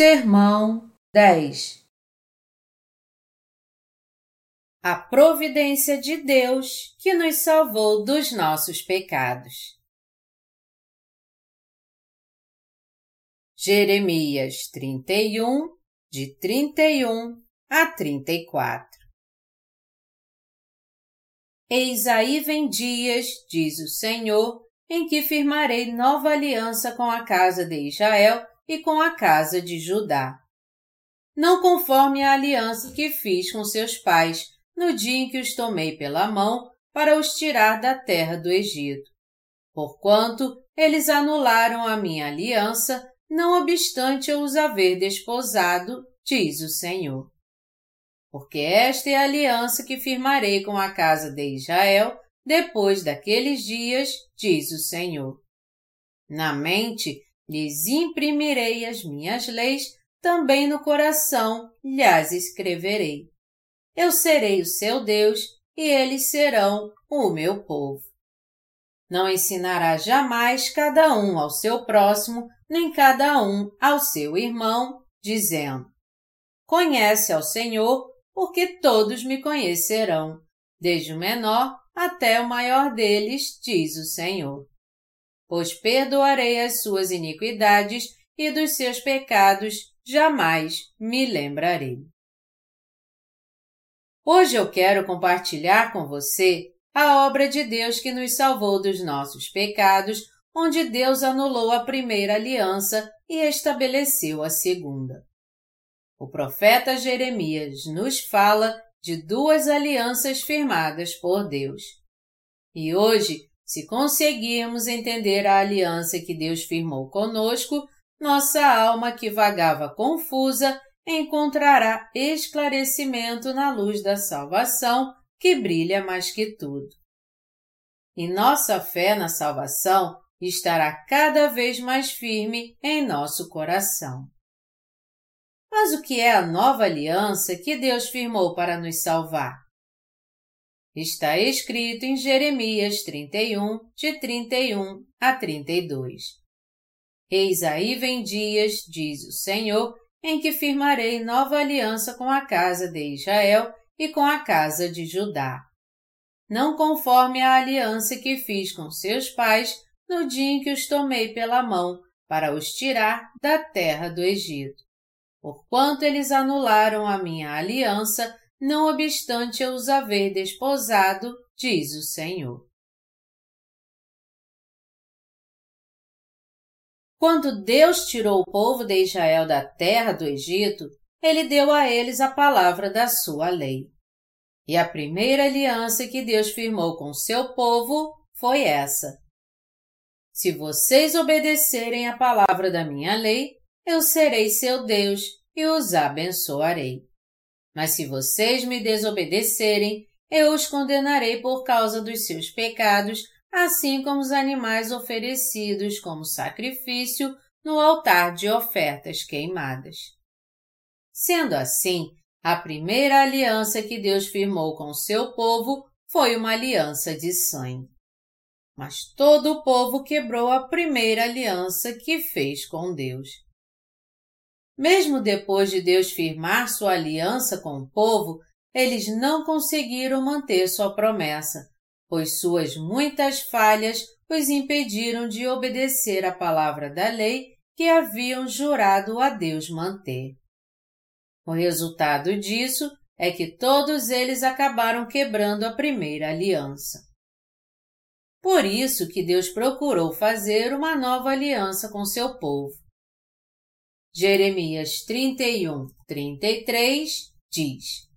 Sermão 10 A providência de Deus que nos salvou dos nossos pecados. Jeremias 31, de 31 a 34 Eis aí vem dias, diz o Senhor, em que firmarei nova aliança com a casa de Israel e com a casa de Judá. Não conforme a aliança que fiz com seus pais no dia em que os tomei pela mão para os tirar da terra do Egito. Porquanto eles anularam a minha aliança, não obstante eu os haver desposado, diz o Senhor. Porque esta é a aliança que firmarei com a casa de Israel depois daqueles dias, diz o Senhor. Na mente lhes imprimirei as minhas leis, também no coração lhes escreverei. Eu serei o seu Deus e eles serão o meu povo. Não ensinará jamais cada um ao seu próximo, nem cada um ao seu irmão, dizendo: Conhece ao Senhor, porque todos me conhecerão, desde o menor até o maior deles, diz o Senhor pois perdoarei as suas iniquidades e dos seus pecados jamais me lembrarei. Hoje eu quero compartilhar com você a obra de Deus que nos salvou dos nossos pecados, onde Deus anulou a primeira aliança e estabeleceu a segunda. O profeta Jeremias nos fala de duas alianças firmadas por Deus. E hoje se conseguirmos entender a aliança que Deus firmou conosco, nossa alma que vagava confusa encontrará esclarecimento na luz da salvação que brilha mais que tudo. E nossa fé na salvação estará cada vez mais firme em nosso coração. Mas o que é a nova aliança que Deus firmou para nos salvar? Está escrito em Jeremias 31, de 31 a 32. Eis aí vem dias, diz o Senhor, em que firmarei nova aliança com a casa de Israel e com a casa de Judá. Não conforme a aliança que fiz com seus pais no dia em que os tomei pela mão para os tirar da terra do Egito. Porquanto eles anularam a minha aliança, não obstante eu os haver desposado, diz o Senhor. Quando Deus tirou o povo de Israel da terra do Egito, ele deu a eles a palavra da sua lei. E a primeira aliança que Deus firmou com seu povo foi essa. Se vocês obedecerem a palavra da minha lei, eu serei seu Deus e os abençoarei. Mas se vocês me desobedecerem, eu os condenarei por causa dos seus pecados, assim como os animais oferecidos como sacrifício no altar de ofertas queimadas. Sendo assim, a primeira aliança que Deus firmou com seu povo foi uma aliança de sangue. Mas todo o povo quebrou a primeira aliança que fez com Deus. Mesmo depois de Deus firmar sua aliança com o povo, eles não conseguiram manter sua promessa, pois suas muitas falhas os impediram de obedecer a palavra da lei que haviam jurado a Deus manter. O resultado disso é que todos eles acabaram quebrando a primeira aliança. Por isso que Deus procurou fazer uma nova aliança com seu povo. Jeremias 31, 33 diz: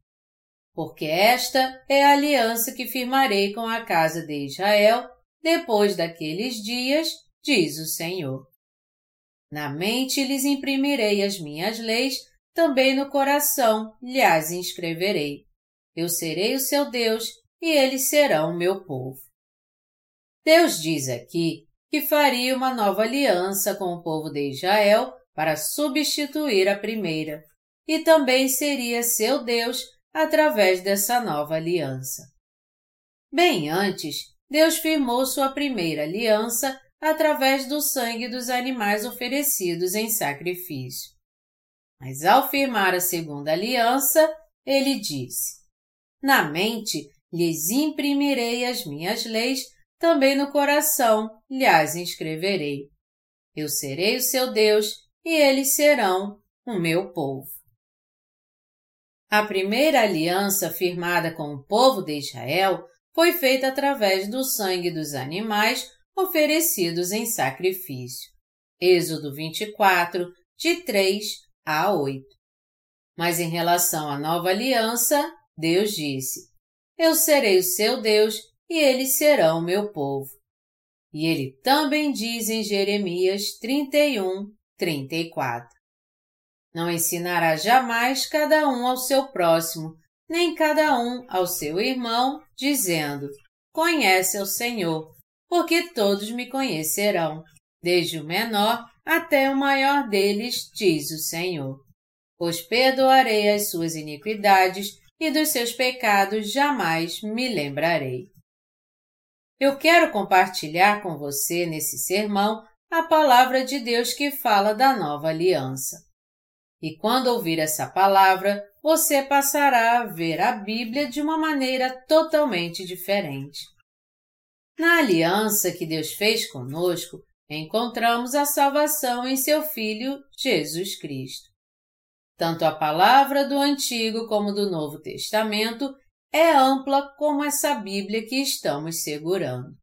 Porque esta é a aliança que firmarei com a casa de Israel depois daqueles dias, diz o Senhor. Na mente lhes imprimirei as minhas leis, também no coração lhes inscreverei. Eu serei o seu Deus e eles serão o meu povo. Deus diz aqui que faria uma nova aliança com o povo de Israel para substituir a primeira, e também seria seu Deus através dessa nova aliança. Bem antes, Deus firmou sua primeira aliança através do sangue dos animais oferecidos em sacrifício. Mas ao firmar a segunda aliança, ele disse: Na mente lhes imprimirei as minhas leis, também no coração lhes inscreverei. Eu serei o seu Deus e eles serão o meu povo. A primeira aliança firmada com o povo de Israel foi feita através do sangue dos animais oferecidos em sacrifício. Êxodo 24, de 3 a 8. Mas em relação à nova aliança, Deus disse: Eu serei o seu Deus e eles serão o meu povo. E ele também diz em Jeremias 31, 34. Não ensinará jamais cada um ao seu próximo, nem cada um ao seu irmão, dizendo: Conhece o Senhor, porque todos me conhecerão, desde o menor até o maior deles, diz o Senhor. Pois perdoarei as suas iniquidades e dos seus pecados jamais me lembrarei. Eu quero compartilhar com você nesse sermão a palavra de Deus que fala da nova aliança. E quando ouvir essa palavra, você passará a ver a Bíblia de uma maneira totalmente diferente. Na aliança que Deus fez conosco, encontramos a salvação em seu Filho, Jesus Cristo. Tanto a palavra do Antigo como do Novo Testamento é ampla como essa Bíblia que estamos segurando.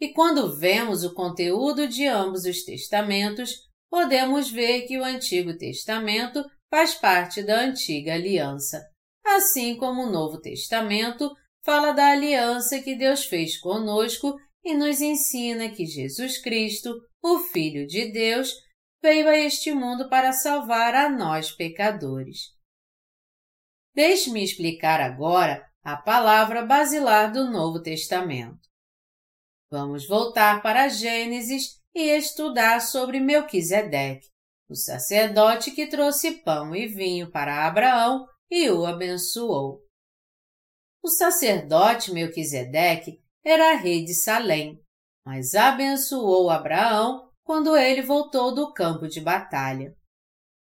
E quando vemos o conteúdo de ambos os testamentos, podemos ver que o Antigo Testamento faz parte da Antiga Aliança, assim como o Novo Testamento fala da aliança que Deus fez conosco e nos ensina que Jesus Cristo, o Filho de Deus, veio a este mundo para salvar a nós pecadores. Deixe-me explicar agora a palavra basilar do Novo Testamento. Vamos voltar para Gênesis e estudar sobre Melquisedeque, o sacerdote que trouxe pão e vinho para Abraão e o abençoou. O sacerdote Melquisedeque era rei de Salém, mas abençoou Abraão quando ele voltou do campo de batalha.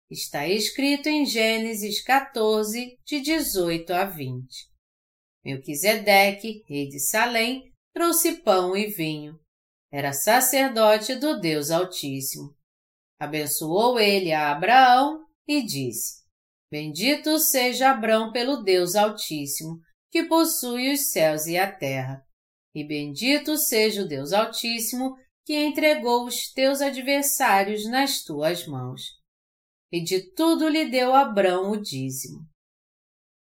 Está escrito em Gênesis 14, de 18 a 20. Melquisedeque, rei de Salém, trouxe pão e vinho. Era sacerdote do Deus Altíssimo. Abençoou ele a Abraão e disse: Bendito seja Abraão pelo Deus Altíssimo, que possui os céus e a terra. E bendito seja o Deus Altíssimo, que entregou os teus adversários nas tuas mãos. E de tudo lhe deu Abrão o dízimo.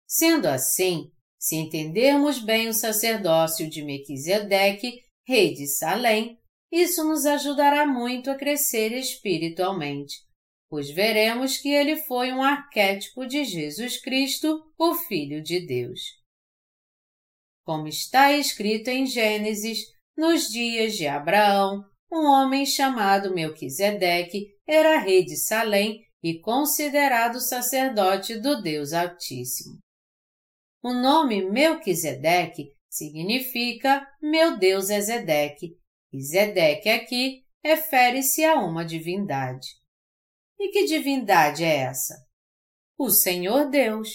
Sendo assim, se entendermos bem o sacerdócio de Mequisedeque, rei de Salém, isso nos ajudará muito a crescer espiritualmente, pois veremos que ele foi um arquétipo de Jesus Cristo, o Filho de Deus. Como está escrito em Gênesis, nos dias de Abraão, um homem chamado Melquisedeque era rei de Salém e considerado sacerdote do Deus Altíssimo. O nome Melquisedeque significa meu Deus é Zedeque, e Zedeque aqui refere-se a uma divindade. E que divindade é essa? O Senhor Deus.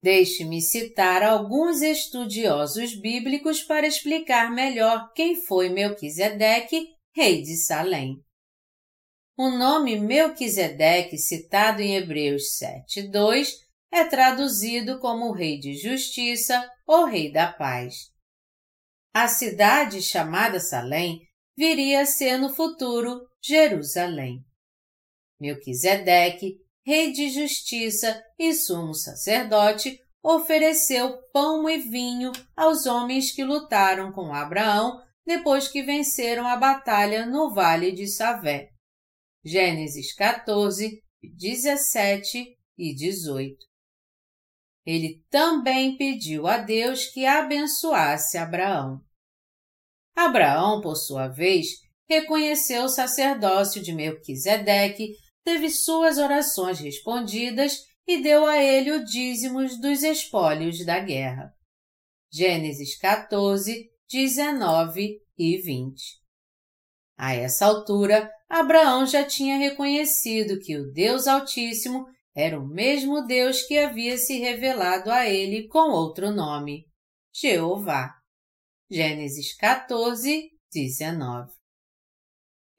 Deixe-me citar alguns estudiosos bíblicos para explicar melhor quem foi Melquisedeque, rei de Salém. O nome Melquisedeque, citado em Hebreus 7:2, é traduzido como Rei de Justiça ou Rei da Paz. A cidade chamada Salém viria a ser no futuro Jerusalém. Melquisedeque, rei de justiça e sumo sacerdote, ofereceu pão e vinho aos homens que lutaram com Abraão depois que venceram a batalha no Vale de Savé. Gênesis 14, 17 e 18. Ele também pediu a Deus que abençoasse Abraão. Abraão, por sua vez, reconheceu o sacerdócio de Melquisedeque, teve suas orações respondidas e deu a ele o dízimos dos espólios da guerra. Gênesis 14, 19 e 20. A essa altura, Abraão já tinha reconhecido que o Deus Altíssimo era o mesmo Deus que havia se revelado a ele com outro nome, Jeová. Gênesis 14, 19.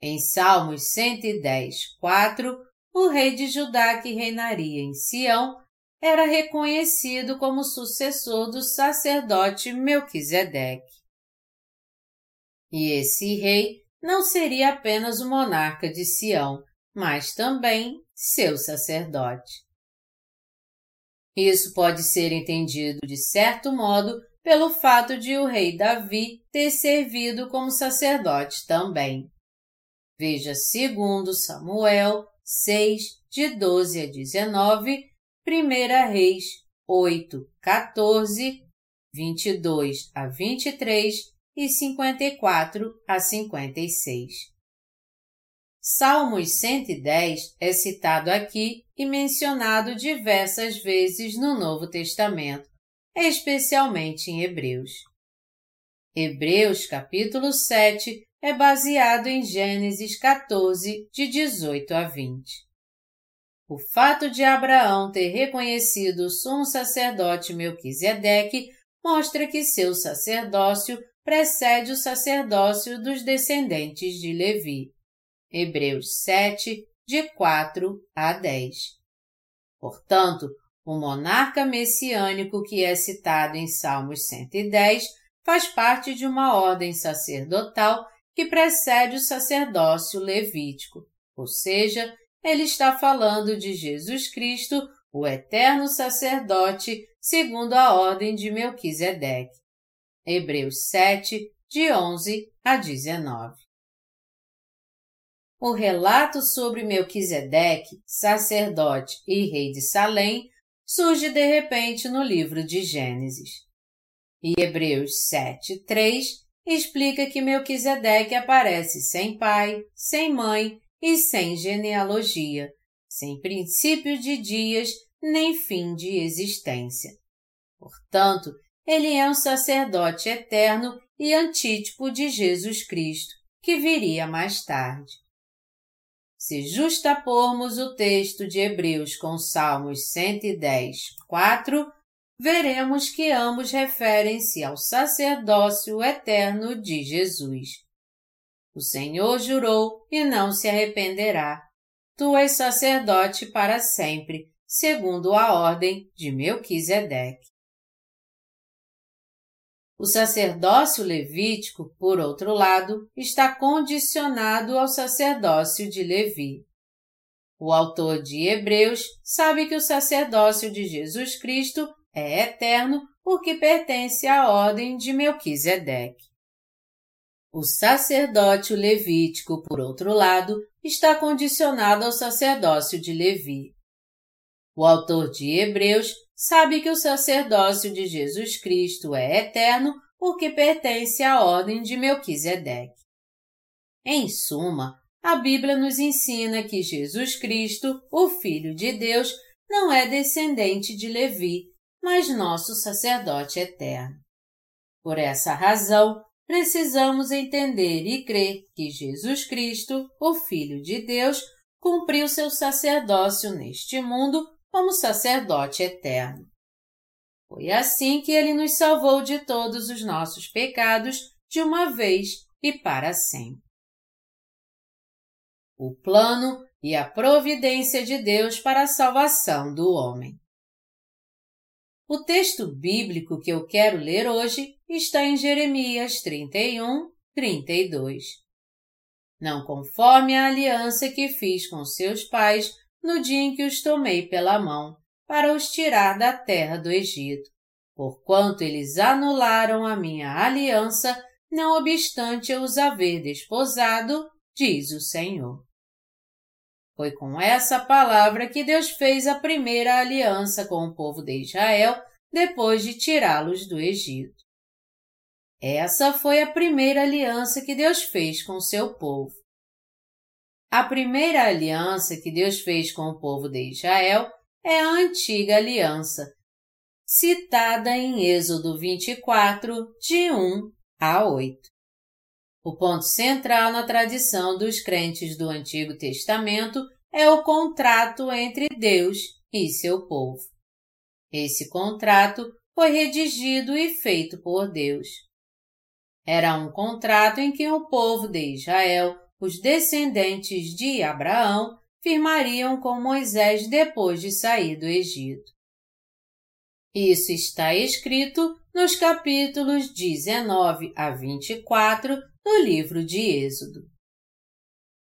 Em Salmos 110, 4, o rei de Judá que reinaria em Sião era reconhecido como sucessor do sacerdote Melquisedeque. E esse rei não seria apenas o monarca de Sião, mas também seu sacerdote. Isso pode ser entendido de certo modo pelo fato de o rei Davi ter servido como sacerdote também. Veja segundo Samuel 6, de 12 a 19, 1 Reis 8, 14, 22 a 23 e 54 a 56. Salmos 110 é citado aqui e mencionado diversas vezes no Novo Testamento, especialmente em Hebreus. Hebreus capítulo 7 é baseado em Gênesis 14, de 18 a 20. O fato de Abraão ter reconhecido o sumo sacerdote Melquisedeque mostra que seu sacerdócio precede o sacerdócio dos descendentes de Levi. Hebreus 7, de 4 a 10. Portanto, o monarca messiânico que é citado em Salmos 110 faz parte de uma ordem sacerdotal que precede o sacerdócio levítico, ou seja, ele está falando de Jesus Cristo, o eterno sacerdote, segundo a ordem de Melquisedeque. Hebreus 7, de 11 a 19. O relato sobre Melquisedeque, sacerdote e rei de Salém, surge de repente no livro de Gênesis. E Hebreus 7, 3 explica que Melquisedeque aparece sem pai, sem mãe e sem genealogia, sem princípio de dias nem fim de existência. Portanto, ele é um sacerdote eterno e antítipo de Jesus Cristo, que viria mais tarde. Se justapormos o texto de Hebreus com Salmos 110, 4, veremos que ambos referem-se ao sacerdócio eterno de Jesus. O Senhor jurou e não se arrependerá. Tu és sacerdote para sempre, segundo a ordem de Melquisedeque. O sacerdócio levítico, por outro lado, está condicionado ao sacerdócio de Levi. O autor de Hebreus sabe que o sacerdócio de Jesus Cristo é eterno porque pertence à ordem de Melquisedeque. O sacerdócio levítico, por outro lado, está condicionado ao sacerdócio de Levi. O autor de Hebreus sabe que o sacerdócio de Jesus Cristo é eterno porque pertence à ordem de Melquisedeque. Em suma, a Bíblia nos ensina que Jesus Cristo, o Filho de Deus, não é descendente de Levi, mas nosso sacerdote eterno. Por essa razão, precisamos entender e crer que Jesus Cristo, o Filho de Deus, cumpriu seu sacerdócio neste mundo como sacerdote eterno. Foi assim que ele nos salvou de todos os nossos pecados de uma vez e para sempre. O plano e a providência de Deus para a salvação do homem. O texto bíblico que eu quero ler hoje está em Jeremias 31, 32. Não conforme a aliança que fiz com seus pais no dia em que os tomei pela mão, para os tirar da terra do Egito, porquanto eles anularam a minha aliança, não obstante eu os haver desposado, diz o Senhor. Foi com essa palavra que Deus fez a primeira aliança com o povo de Israel depois de tirá-los do Egito. Essa foi a primeira aliança que Deus fez com seu povo. A primeira aliança que Deus fez com o povo de Israel é a antiga aliança, citada em Êxodo 24, de 1 a 8. O ponto central na tradição dos crentes do Antigo Testamento é o contrato entre Deus e seu povo. Esse contrato foi redigido e feito por Deus. Era um contrato em que o povo de Israel, os descendentes de Abraão, firmariam com Moisés depois de sair do Egito. Isso está escrito nos capítulos 19 a 24 do livro de Êxodo.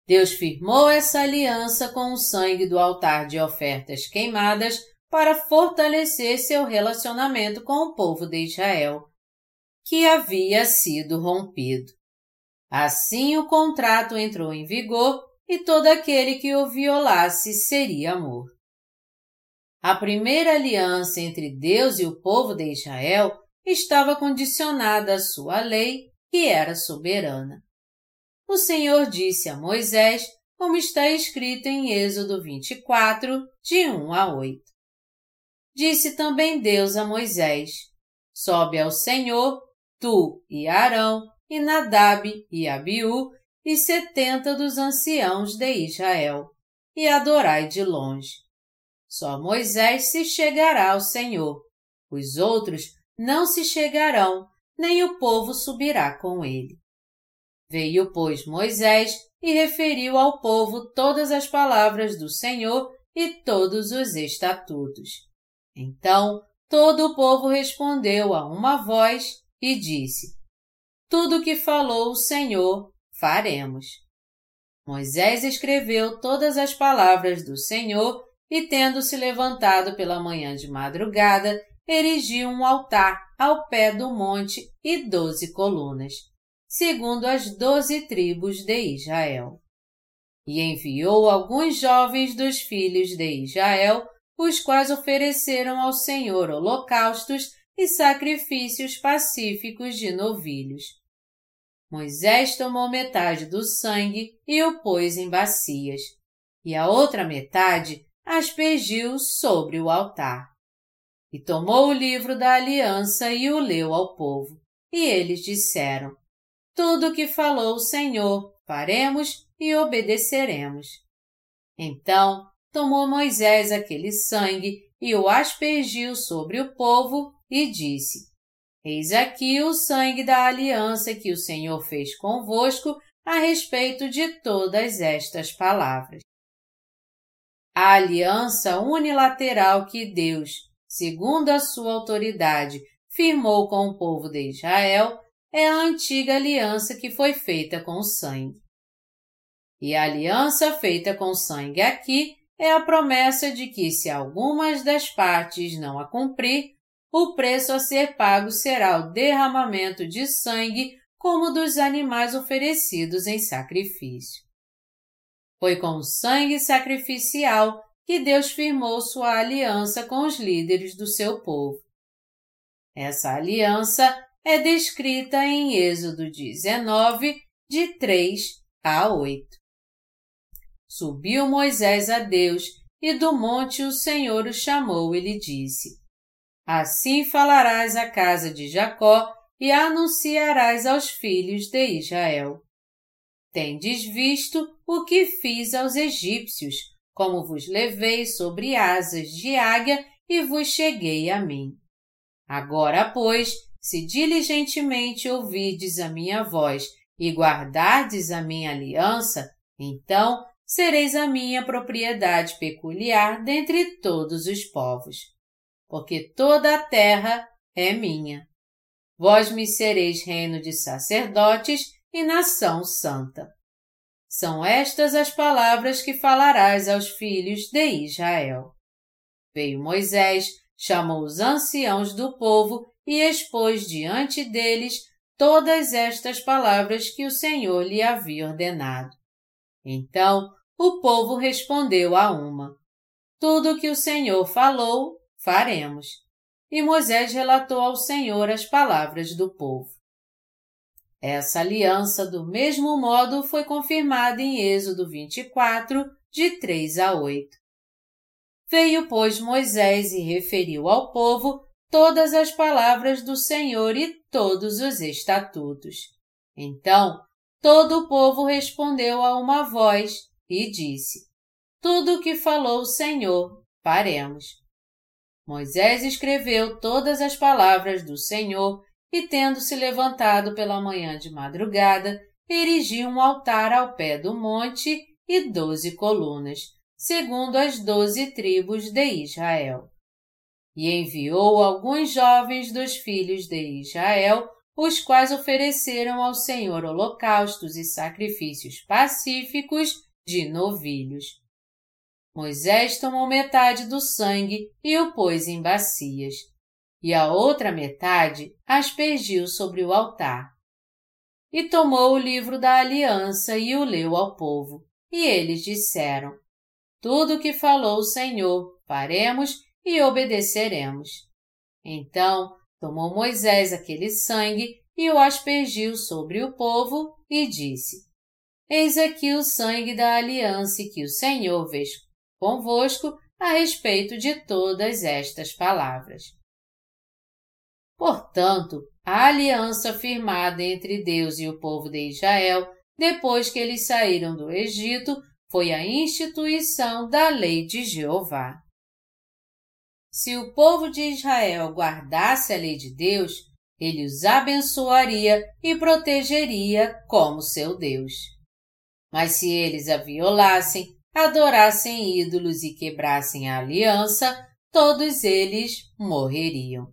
Deus firmou essa aliança com o sangue do altar de ofertas queimadas para fortalecer seu relacionamento com o povo de Israel, que havia sido rompido. Assim o contrato entrou em vigor e todo aquele que o violasse seria morto. A primeira aliança entre Deus e o povo de Israel estava condicionada à sua lei, que era soberana. O Senhor disse a Moisés, como está escrito em Êxodo 24, de 1 a 8. Disse também Deus a Moisés: Sobe ao Senhor, tu e Arão, e Nadab e Abiú, e setenta dos anciãos de Israel, e adorai de longe. Só Moisés se chegará ao Senhor, os outros não se chegarão, nem o povo subirá com ele. Veio, pois, Moisés e referiu ao povo todas as palavras do Senhor e todos os estatutos. Então todo o povo respondeu a uma voz e disse: Tudo o que falou o Senhor, faremos. Moisés escreveu todas as palavras do Senhor e, tendo se levantado pela manhã de madrugada, erigiu um altar ao pé do monte e doze colunas, segundo as doze tribos de Israel. E enviou alguns jovens dos filhos de Israel, os quais ofereceram ao Senhor holocaustos e sacrifícios pacíficos de novilhos. Moisés tomou metade do sangue e o pôs em bacias, e a outra metade aspergiu sobre o altar. E tomou o livro da aliança e o leu ao povo. E eles disseram: Tudo o que falou o Senhor, faremos e obedeceremos. Então tomou Moisés aquele sangue e o aspergiu sobre o povo e disse: Eis aqui o sangue da aliança que o Senhor fez convosco a respeito de todas estas palavras. A aliança unilateral que Deus, segundo a sua autoridade, firmou com o povo de Israel é a antiga aliança que foi feita com sangue. E a aliança feita com sangue aqui é a promessa de que, se algumas das partes não a cumprir, o preço a ser pago será o derramamento de sangue como dos animais oferecidos em sacrifício. Foi com sangue sacrificial que Deus firmou sua aliança com os líderes do seu povo. Essa aliança é descrita em Êxodo 19, de 3 a 8. Subiu Moisés a Deus, e do monte o Senhor o chamou e lhe disse: Assim falarás à casa de Jacó e anunciarás aos filhos de Israel. Tendes visto o que fiz aos egípcios, como vos levei sobre asas de águia e vos cheguei a mim. Agora, pois, se diligentemente ouvides a minha voz e guardardes a minha aliança, então sereis a minha propriedade peculiar dentre todos os povos. Porque toda a terra é minha. Vós me sereis reino de sacerdotes e nação santa. São estas as palavras que falarás aos filhos de Israel. Veio Moisés, chamou os anciãos do povo e expôs diante deles todas estas palavras que o Senhor lhe havia ordenado. Então o povo respondeu a uma: Tudo o que o Senhor falou, faremos. E Moisés relatou ao Senhor as palavras do povo. Essa aliança, do mesmo modo, foi confirmada em Êxodo 24, de 3 a 8. Veio, pois, Moisés e referiu ao povo todas as palavras do Senhor e todos os estatutos. Então, todo o povo respondeu a uma voz e disse: Tudo o que falou o Senhor, faremos. Moisés escreveu todas as palavras do Senhor e, tendo se levantado pela manhã de madrugada, erigiu um altar ao pé do monte e doze colunas, segundo as doze tribos de Israel. E enviou alguns jovens dos filhos de Israel, os quais ofereceram ao Senhor holocaustos e sacrifícios pacíficos de novilhos. Moisés tomou metade do sangue e o pôs em bacias, e a outra metade aspergiu sobre o altar. E tomou o livro da aliança e o leu ao povo, e eles disseram: Tudo o que falou o Senhor, faremos e obedeceremos. Então tomou Moisés aquele sangue e o aspergiu sobre o povo e disse: Eis aqui o sangue da aliança que o Senhor fez convosco a respeito de todas estas palavras. Portanto, a aliança firmada entre Deus e o povo de Israel, depois que eles saíram do Egito, foi a instituição da lei de Jeová. Se o povo de Israel guardasse a lei de Deus, ele os abençoaria e protegeria como seu Deus. Mas se eles a violassem, adorassem ídolos e quebrassem a aliança, todos eles morreriam.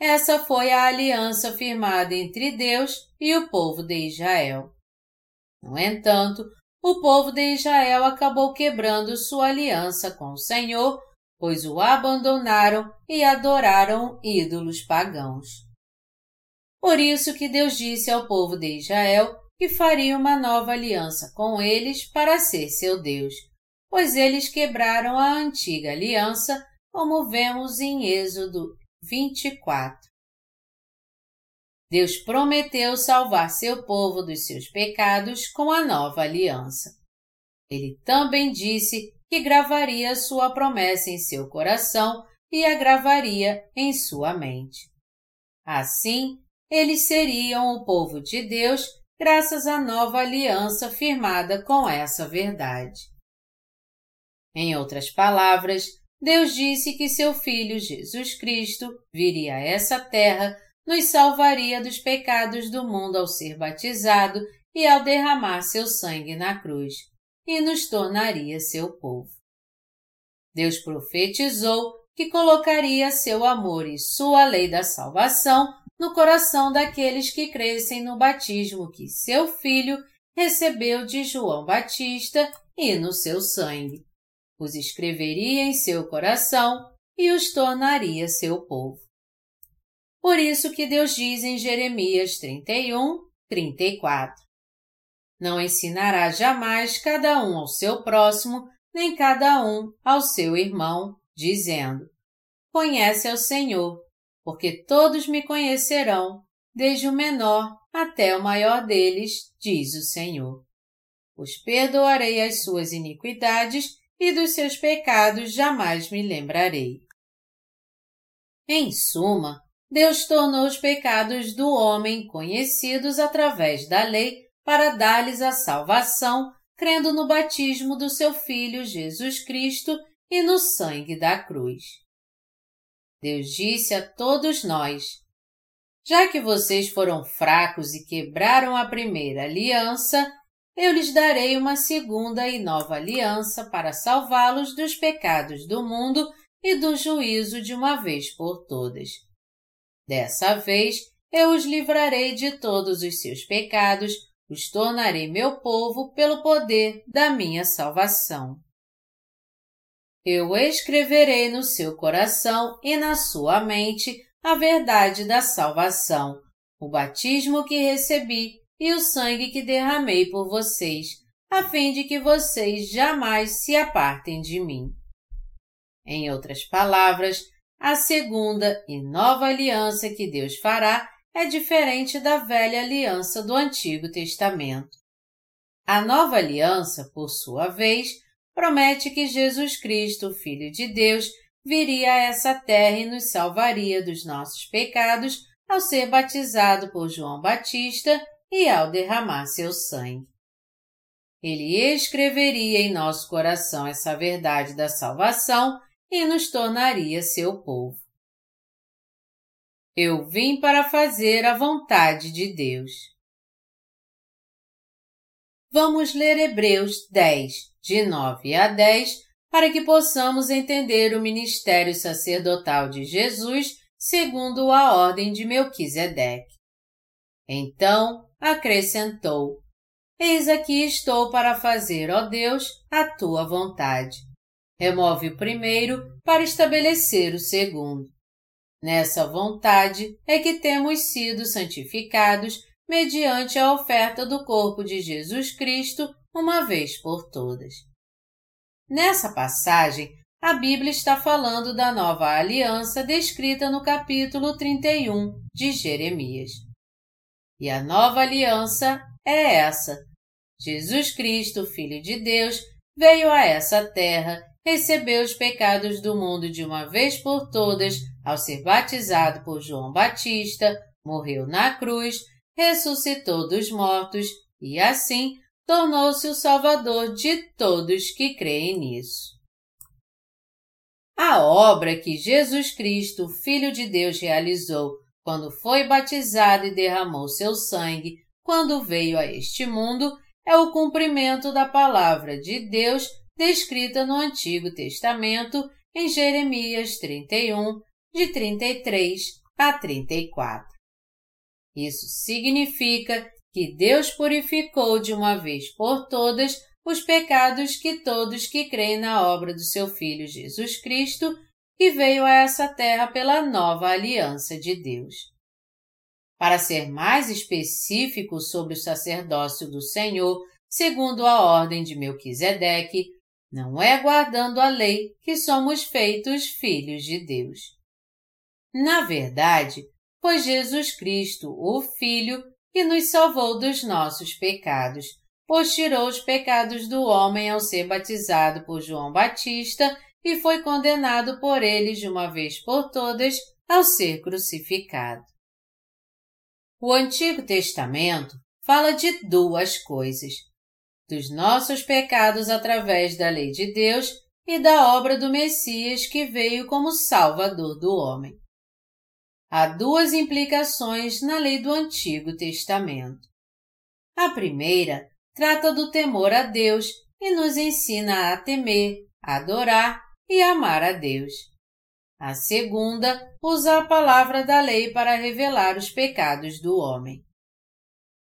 Essa foi a aliança firmada entre Deus e o povo de Israel. No entanto, o povo de Israel acabou quebrando sua aliança com o Senhor pois o abandonaram e adoraram ídolos pagãos. Por isso que Deus disse ao povo de Israel que faria uma nova aliança com eles para ser seu Deus, pois eles quebraram a antiga aliança, como vemos em Êxodo 24. Deus prometeu salvar seu povo dos seus pecados com a nova aliança. Ele também disse que gravaria sua promessa em seu coração e a gravaria em sua mente. Assim, eles seriam o povo de Deus graças à nova aliança firmada com essa verdade. Em outras palavras, Deus disse que seu Filho Jesus Cristo viria a essa terra, nos salvaria dos pecados do mundo ao ser batizado e ao derramar seu sangue na cruz e nos tornaria seu povo. Deus profetizou que colocaria seu amor e sua lei da salvação no coração daqueles que crescem no batismo que seu filho recebeu de João Batista e no seu sangue. Os escreveria em seu coração e os tornaria seu povo. Por isso que Deus diz em Jeremias 31, 34: não ensinará jamais cada um ao seu próximo, nem cada um ao seu irmão, dizendo: Conhece ao Senhor, porque todos me conhecerão, desde o menor até o maior deles, diz o Senhor. Os perdoarei as suas iniquidades e dos seus pecados jamais me lembrarei. Em suma, Deus tornou os pecados do homem conhecidos através da lei para dar-lhes a salvação, crendo no batismo do seu Filho Jesus Cristo e no sangue da cruz. Deus disse a todos nós: Já que vocês foram fracos e quebraram a primeira aliança, eu lhes darei uma segunda e nova aliança para salvá-los dos pecados do mundo e do juízo de uma vez por todas. Dessa vez, eu os livrarei de todos os seus pecados os tornarei meu povo pelo poder da minha salvação. Eu escreverei no seu coração e na sua mente a verdade da salvação, o batismo que recebi e o sangue que derramei por vocês, a fim de que vocês jamais se apartem de mim. Em outras palavras, a segunda e nova aliança que Deus fará é diferente da velha aliança do Antigo Testamento. A nova aliança, por sua vez, promete que Jesus Cristo, Filho de Deus, viria a essa terra e nos salvaria dos nossos pecados ao ser batizado por João Batista e ao derramar seu sangue. Ele escreveria em nosso coração essa verdade da salvação e nos tornaria seu povo. Eu vim para fazer a vontade de Deus. Vamos ler Hebreus 10, de 9 a 10, para que possamos entender o ministério sacerdotal de Jesus segundo a ordem de Melquisedeque. Então acrescentou: Eis aqui estou para fazer, ó Deus, a tua vontade. Remove o primeiro para estabelecer o segundo. Nessa vontade é que temos sido santificados mediante a oferta do corpo de Jesus Cristo uma vez por todas. Nessa passagem, a Bíblia está falando da nova aliança descrita no capítulo 31 de Jeremias. E a nova aliança é essa. Jesus Cristo, Filho de Deus, veio a essa terra, recebeu os pecados do mundo de uma vez por todas ao ser batizado por João Batista, morreu na cruz, ressuscitou dos mortos e, assim, tornou-se o Salvador de todos que creem nisso. A obra que Jesus Cristo, Filho de Deus, realizou quando foi batizado e derramou seu sangue quando veio a este mundo é o cumprimento da palavra de Deus descrita no Antigo Testamento em Jeremias 31, de 33 a 34. Isso significa que Deus purificou de uma vez por todas os pecados que todos que creem na obra do seu Filho Jesus Cristo, que veio a essa terra pela nova aliança de Deus. Para ser mais específico sobre o sacerdócio do Senhor, segundo a ordem de Melquisedeque, não é guardando a lei que somos feitos filhos de Deus. Na verdade, foi Jesus Cristo, o Filho, que nos salvou dos nossos pecados, pois tirou os pecados do homem ao ser batizado por João Batista e foi condenado por eles de uma vez por todas ao ser crucificado. O Antigo Testamento fala de duas coisas: dos nossos pecados através da lei de Deus e da obra do Messias que veio como Salvador do homem. Há duas implicações na lei do Antigo Testamento. A primeira trata do temor a Deus e nos ensina a temer, adorar e amar a Deus. A segunda usa a palavra da lei para revelar os pecados do homem.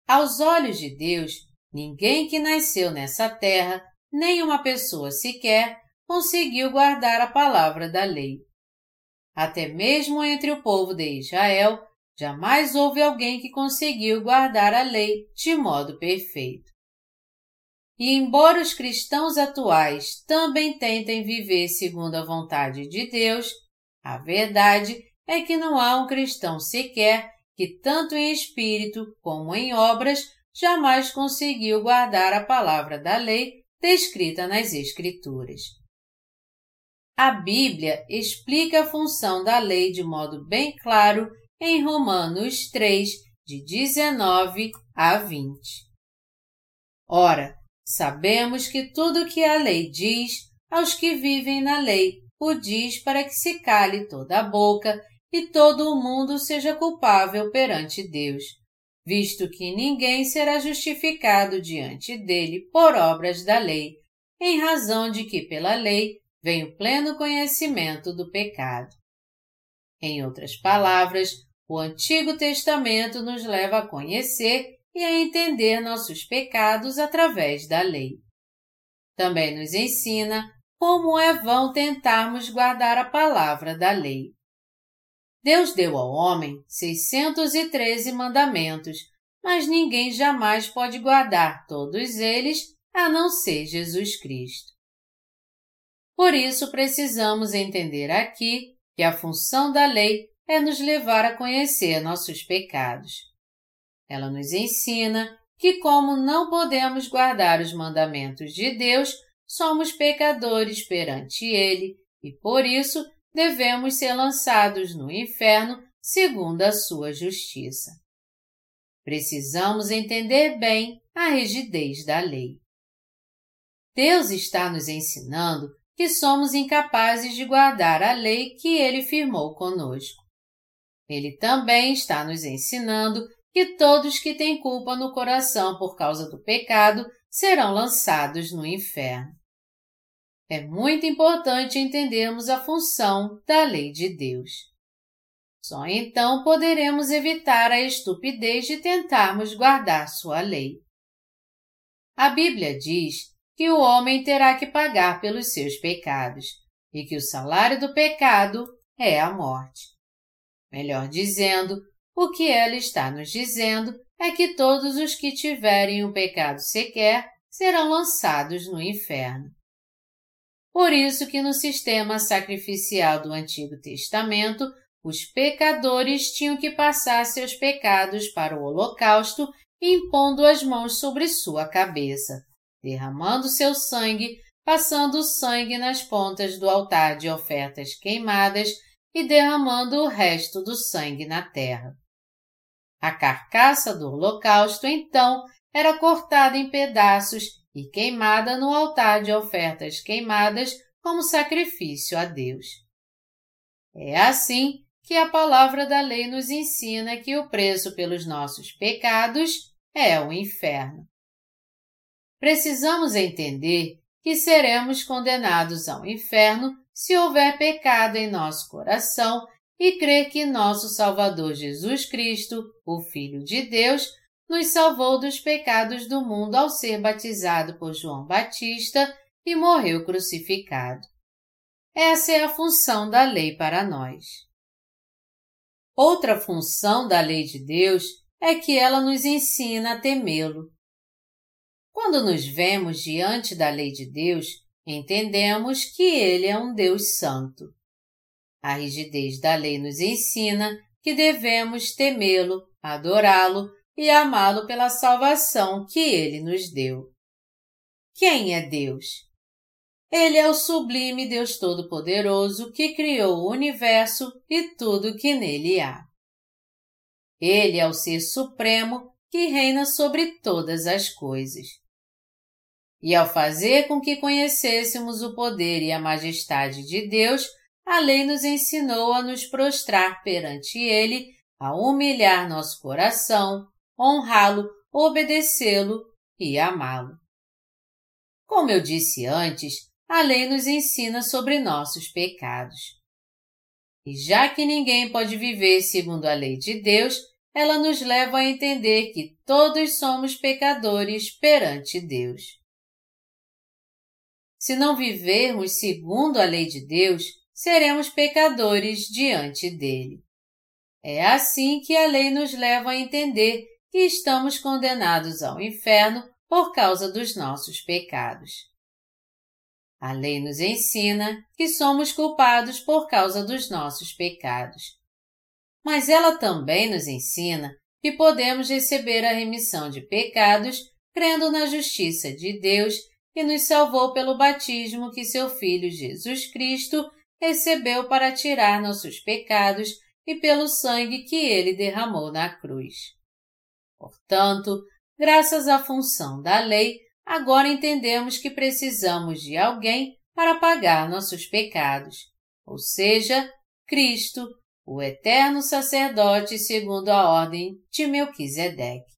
Aos olhos de Deus, ninguém que nasceu nessa terra, nem uma pessoa sequer, conseguiu guardar a palavra da lei. Até mesmo entre o povo de Israel, jamais houve alguém que conseguiu guardar a lei de modo perfeito. E embora os cristãos atuais também tentem viver segundo a vontade de Deus, a verdade é que não há um cristão sequer que, tanto em espírito como em obras, jamais conseguiu guardar a palavra da lei descrita nas Escrituras. A Bíblia explica a função da lei de modo bem claro em Romanos 3, de 19 a 20. Ora, sabemos que tudo o que a lei diz aos que vivem na lei o diz para que se cale toda a boca e todo o mundo seja culpável perante Deus, visto que ninguém será justificado diante dele por obras da lei, em razão de que pela lei vem o pleno conhecimento do pecado. Em outras palavras, o Antigo Testamento nos leva a conhecer e a entender nossos pecados através da lei. Também nos ensina como é vão tentarmos guardar a palavra da lei. Deus deu ao homem 613 mandamentos, mas ninguém jamais pode guardar todos eles a não ser Jesus Cristo. Por isso precisamos entender aqui que a função da lei é nos levar a conhecer nossos pecados. Ela nos ensina que, como não podemos guardar os mandamentos de Deus, somos pecadores perante Ele e por isso devemos ser lançados no inferno segundo a sua justiça. precisamos entender bem a rigidez da lei. Deus está nos ensinando que somos incapazes de guardar a lei que Ele firmou conosco. Ele também está nos ensinando que todos que têm culpa no coração por causa do pecado serão lançados no inferno. É muito importante entendermos a função da lei de Deus. Só então poderemos evitar a estupidez de tentarmos guardar sua lei. A Bíblia diz que o homem terá que pagar pelos seus pecados e que o salário do pecado é a morte. Melhor dizendo, o que ela está nos dizendo é que todos os que tiverem um pecado sequer serão lançados no inferno. Por isso que no sistema sacrificial do Antigo Testamento, os pecadores tinham que passar seus pecados para o holocausto impondo as mãos sobre sua cabeça, derramando seu sangue, passando o sangue nas pontas do altar de ofertas queimadas e derramando o resto do sangue na terra. A carcaça do holocausto, então, era cortada em pedaços e queimada no altar de ofertas queimadas como sacrifício a Deus. É assim que a palavra da lei nos ensina que o preço pelos nossos pecados é o inferno. Precisamos entender que seremos condenados ao inferno se houver pecado em nosso coração e crer que nosso Salvador Jesus Cristo, o Filho de Deus, nos salvou dos pecados do mundo ao ser batizado por João Batista e morreu crucificado. Essa é a função da lei para nós. Outra função da lei de Deus é que ela nos ensina a temê-lo. Quando nos vemos diante da lei de Deus, entendemos que Ele é um Deus santo. A rigidez da lei nos ensina que devemos temê-lo, adorá-lo e amá-lo pela salvação que Ele nos deu. Quem é Deus? Ele é o sublime Deus Todo-Poderoso que criou o universo e tudo que nele há. Ele é o Ser Supremo que reina sobre todas as coisas. E ao fazer com que conhecêssemos o poder e a majestade de Deus, a lei nos ensinou a nos prostrar perante Ele, a humilhar nosso coração, honrá-lo, obedecê-lo e amá-lo. Como eu disse antes, a lei nos ensina sobre nossos pecados. E já que ninguém pode viver segundo a lei de Deus, ela nos leva a entender que todos somos pecadores perante Deus. Se não vivermos segundo a lei de Deus, seremos pecadores diante dele. É assim que a lei nos leva a entender que estamos condenados ao inferno por causa dos nossos pecados. A lei nos ensina que somos culpados por causa dos nossos pecados mas ela também nos ensina que podemos receber a remissão de pecados crendo na justiça de Deus que nos salvou pelo batismo que seu Filho Jesus Cristo recebeu para tirar nossos pecados e pelo sangue que ele derramou na cruz. Portanto, graças à função da lei, agora entendemos que precisamos de alguém para pagar nossos pecados, ou seja, Cristo, o eterno sacerdote segundo a ordem de Melquisedeque.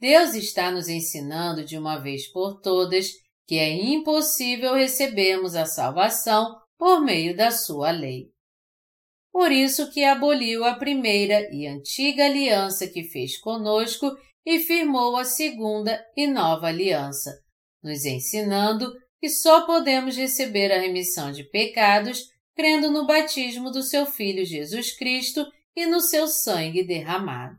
Deus está nos ensinando de uma vez por todas que é impossível recebermos a salvação por meio da sua lei. Por isso que aboliu a primeira e antiga aliança que fez conosco e firmou a segunda e nova aliança, nos ensinando que só podemos receber a remissão de pecados crendo no batismo do seu Filho Jesus Cristo e no seu sangue derramado.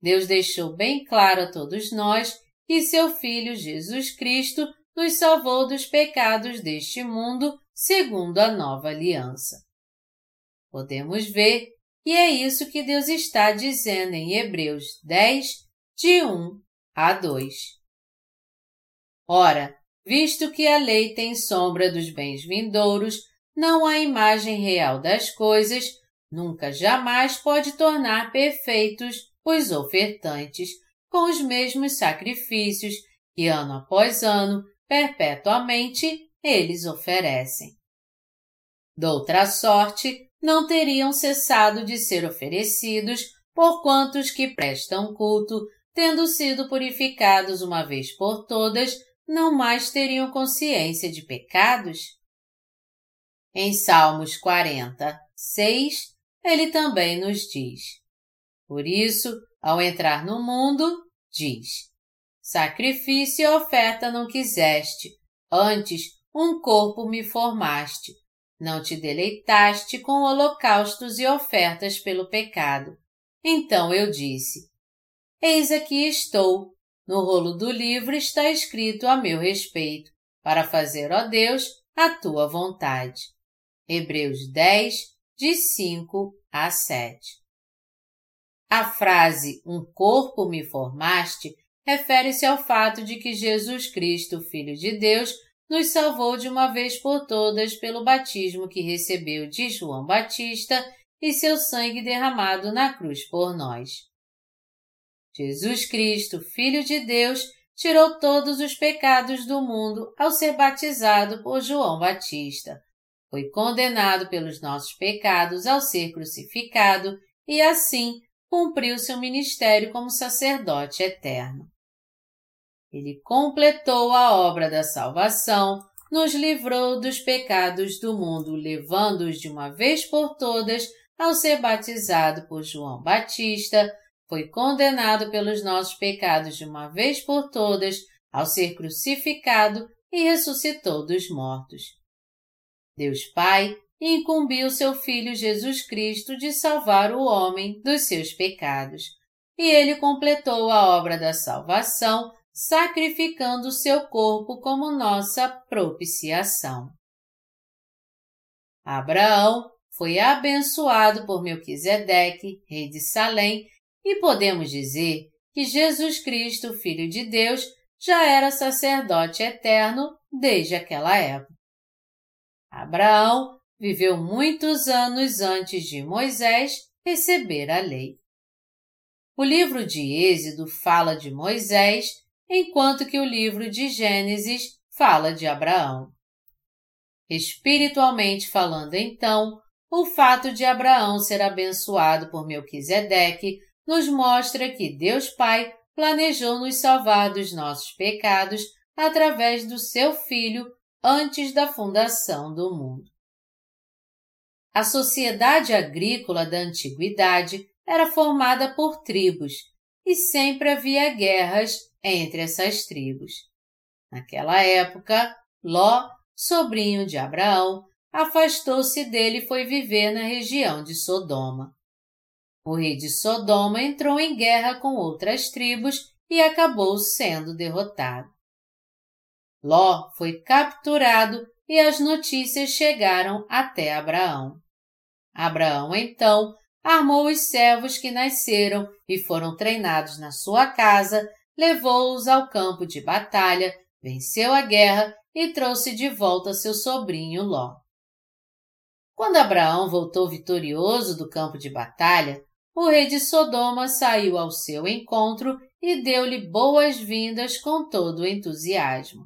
Deus deixou bem claro a todos nós que seu Filho Jesus Cristo nos salvou dos pecados deste mundo segundo a nova aliança. Podemos ver que é isso que Deus está dizendo em Hebreus 10, de 1 a 2. Ora, visto que a lei tem sombra dos bens vindouros, não a imagem real das coisas, nunca jamais pode tornar perfeitos os ofertantes com os mesmos sacrifícios que ano após ano, perpetuamente, eles oferecem. Doutra sorte, não teriam cessado de ser oferecidos por quantos que prestam culto, tendo sido purificados uma vez por todas, não mais teriam consciência de pecados? Em Salmos 40, 6, ele também nos diz: Por isso, ao entrar no mundo, diz: Sacrifício e oferta não quiseste, antes um corpo me formaste. Não te deleitaste com holocaustos e ofertas pelo pecado. Então eu disse: Eis aqui estou. No rolo do livro está escrito a meu respeito, para fazer, ó Deus, a tua vontade. Hebreus 10, de 5 a 7. A frase Um corpo me formaste refere-se ao fato de que Jesus Cristo, Filho de Deus, nos salvou de uma vez por todas pelo batismo que recebeu de João Batista e seu sangue derramado na cruz por nós. Jesus Cristo, Filho de Deus, tirou todos os pecados do mundo ao ser batizado por João Batista. Foi condenado pelos nossos pecados ao ser crucificado e, assim, cumpriu seu ministério como sacerdote eterno. Ele completou a obra da salvação, nos livrou dos pecados do mundo, levando-os de uma vez por todas ao ser batizado por João Batista, foi condenado pelos nossos pecados de uma vez por todas ao ser crucificado e ressuscitou dos mortos. Deus Pai incumbiu seu Filho Jesus Cristo de salvar o homem dos seus pecados, e ele completou a obra da salvação sacrificando seu corpo como nossa propiciação. Abraão foi abençoado por Melquisedeque, rei de Salém, e podemos dizer que Jesus Cristo, Filho de Deus, já era sacerdote eterno desde aquela época. Abraão viveu muitos anos antes de Moisés receber a lei. O livro de Êxodo fala de Moisés enquanto que o livro de Gênesis fala de Abraão. Espiritualmente falando, então, o fato de Abraão ser abençoado por Melquisedeque nos mostra que Deus Pai planejou nos salvar dos nossos pecados através do seu Filho antes da fundação do mundo. A sociedade agrícola da antiguidade era formada por tribos e sempre havia guerras entre essas tribos. Naquela época, Ló, sobrinho de Abraão, afastou-se dele e foi viver na região de Sodoma. O rei de Sodoma entrou em guerra com outras tribos e acabou sendo derrotado. Ló foi capturado e as notícias chegaram até Abraão. Abraão, então, armou os servos que nasceram e foram treinados na sua casa levou-os ao campo de batalha, venceu a guerra e trouxe de volta seu sobrinho Ló. Quando Abraão voltou vitorioso do campo de batalha, o rei de Sodoma saiu ao seu encontro e deu-lhe boas-vindas com todo o entusiasmo.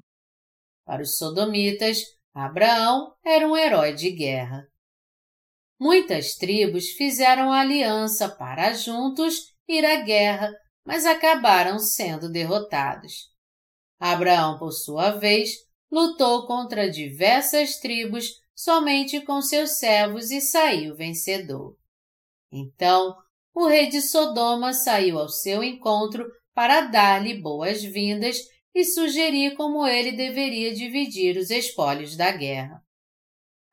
Para os sodomitas, Abraão era um herói de guerra. Muitas tribos fizeram aliança para juntos ir à guerra mas acabaram sendo derrotados. Abraão, por sua vez, lutou contra diversas tribos somente com seus servos e saiu vencedor. Então, o rei de Sodoma saiu ao seu encontro para dar-lhe boas-vindas e sugerir como ele deveria dividir os espólios da guerra.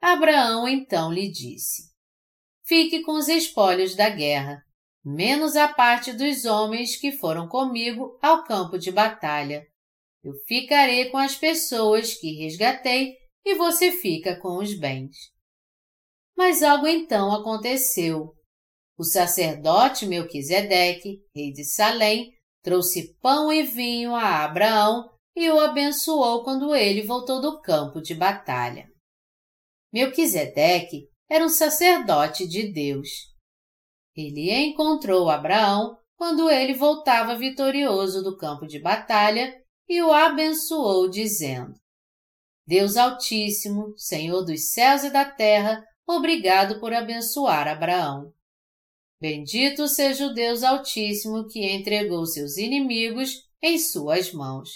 Abraão então lhe disse: Fique com os espólios da guerra, menos a parte dos homens que foram comigo ao campo de batalha. Eu ficarei com as pessoas que resgatei e você fica com os bens. Mas algo então aconteceu. O sacerdote Melquisedeque, rei de Salém, trouxe pão e vinho a Abraão e o abençoou quando ele voltou do campo de batalha. Melquisedeque era um sacerdote de Deus. Ele encontrou Abraão quando ele voltava vitorioso do campo de batalha e o abençoou, dizendo: Deus Altíssimo, Senhor dos céus e da terra, obrigado por abençoar Abraão. Bendito seja o Deus Altíssimo que entregou seus inimigos em suas mãos.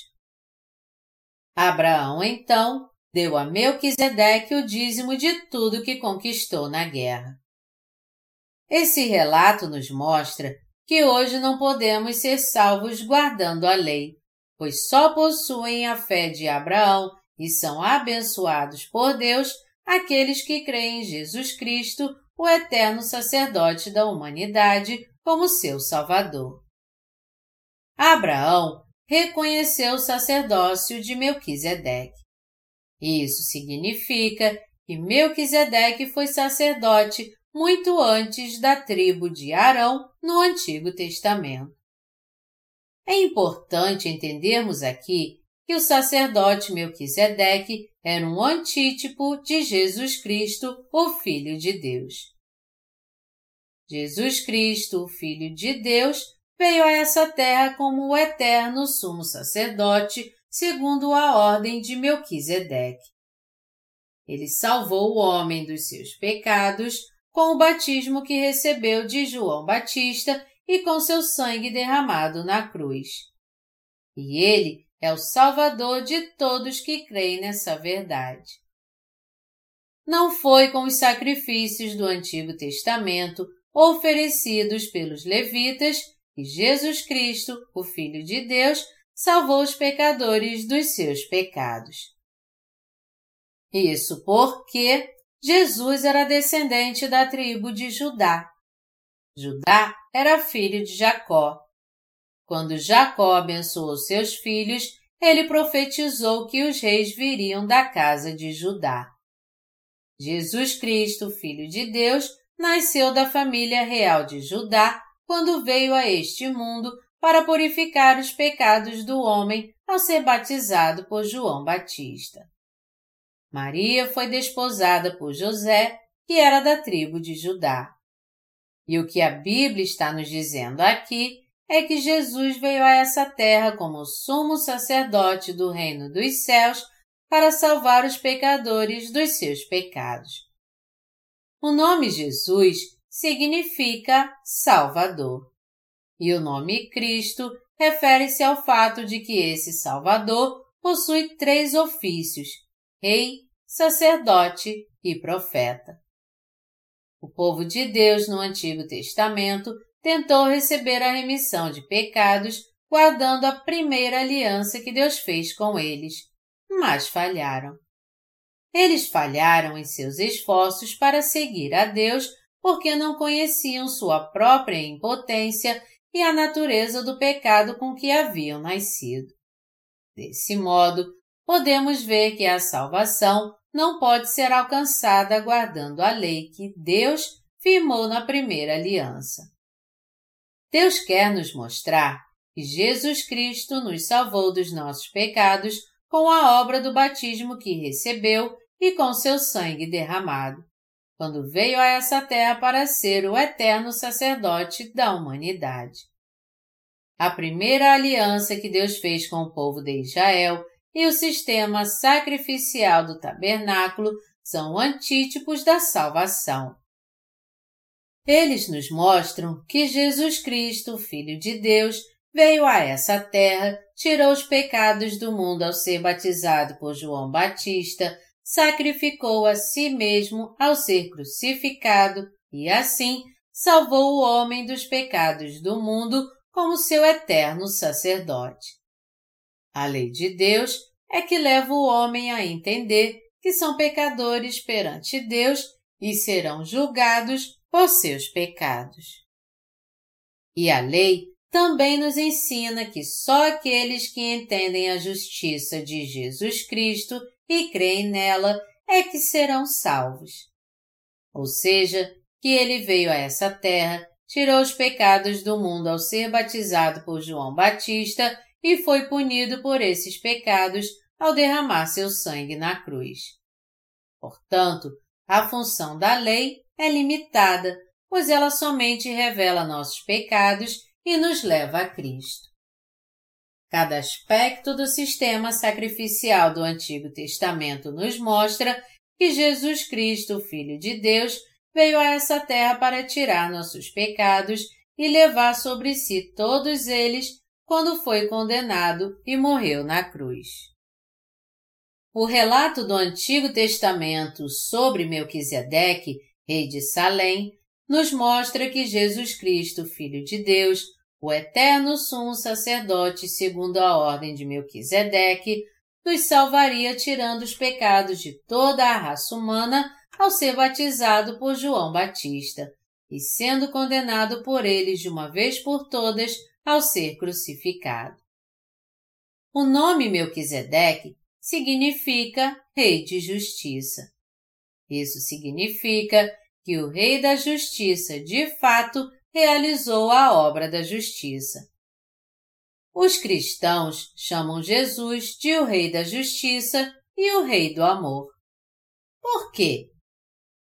Abraão, então, deu a Melquisedeque o dízimo de tudo que conquistou na guerra. Esse relato nos mostra que hoje não podemos ser salvos guardando a lei, pois só possuem a fé de Abraão e são abençoados por Deus aqueles que creem em Jesus Cristo, o eterno sacerdote da humanidade, como seu Salvador. Abraão reconheceu o sacerdócio de Melquisedeque. Isso significa que Melquisedeque foi sacerdote muito antes da tribo de Arão no Antigo Testamento. É importante entendermos aqui que o sacerdote Melquisedeque era um antítipo de Jesus Cristo, o Filho de Deus. Jesus Cristo, o Filho de Deus, veio a essa terra como o eterno sumo sacerdote, segundo a ordem de Melquisedeque. Ele salvou o homem dos seus pecados com o batismo que recebeu de João Batista e com seu sangue derramado na cruz. E ele é o Salvador de todos que creem nessa verdade. Não foi com os sacrifícios do Antigo Testamento oferecidos pelos levitas que Jesus Cristo, o Filho de Deus, salvou os pecadores dos seus pecados. Isso porque Jesus era descendente da tribo de Judá. Judá era filho de Jacó. Quando Jacó abençoou seus filhos, ele profetizou que os reis viriam da casa de Judá. Jesus Cristo, Filho de Deus, nasceu da família real de Judá quando veio a este mundo para purificar os pecados do homem ao ser batizado por João Batista. Maria foi desposada por José, que era da tribo de Judá. E o que a Bíblia está nos dizendo aqui é que Jesus veio a essa terra como sumo sacerdote do reino dos céus para salvar os pecadores dos seus pecados. O nome Jesus significa Salvador. E o nome Cristo refere-se ao fato de que esse Salvador possui três ofícios: rei, sacerdote e profeta. O povo de Deus no Antigo Testamento tentou receber a remissão de pecados guardando a primeira aliança que Deus fez com eles, mas falharam. Eles falharam em seus esforços para seguir a Deus porque não conheciam sua própria impotência e a natureza do pecado com que haviam nascido. Desse modo, podemos ver que a salvação não pode ser alcançada guardando a lei que Deus firmou na primeira aliança. Deus quer nos mostrar que Jesus Cristo nos salvou dos nossos pecados com a obra do batismo que recebeu e com seu sangue derramado, quando veio a essa terra para ser o eterno sacerdote da humanidade. A primeira aliança que Deus fez com o povo de Israel e o sistema sacrificial do tabernáculo são antítipos da salvação. Eles nos mostram que Jesus Cristo, Filho de Deus, veio a essa terra, tirou os pecados do mundo ao ser batizado por João Batista, sacrificou a si mesmo ao ser crucificado e, assim, salvou o homem dos pecados do mundo como seu eterno sacerdote. A lei de Deus é que leva o homem a entender que são pecadores perante Deus e serão julgados por seus pecados. E a lei também nos ensina que só aqueles que entendem a justiça de Jesus Cristo e creem nela é que serão salvos. Ou seja, que ele veio a essa terra, tirou os pecados do mundo ao ser batizado por João Batista e foi punido por esses pecados ao derramar seu sangue na cruz. Portanto, a função da lei é limitada, pois ela somente revela nossos pecados e nos leva a Cristo. Cada aspecto do sistema sacrificial do Antigo Testamento nos mostra que Jesus Cristo, Filho de Deus, veio a essa terra para tirar nossos pecados e levar sobre si todos eles quando foi condenado e morreu na cruz. O relato do Antigo Testamento sobre Melquisedeque, rei de Salém, nos mostra que Jesus Cristo, Filho de Deus, o eterno sumo sacerdote segundo a ordem de Melquisedeque, nos salvaria tirando os pecados de toda a raça humana ao ser batizado por João Batista e sendo condenado por eles de uma vez por todas ao ser crucificado. O nome Melquisedeque significa Rei de Justiça. Isso significa que o Rei da Justiça, de fato, realizou a obra da justiça. Os cristãos chamam Jesus de o Rei da Justiça e o Rei do Amor. Por quê?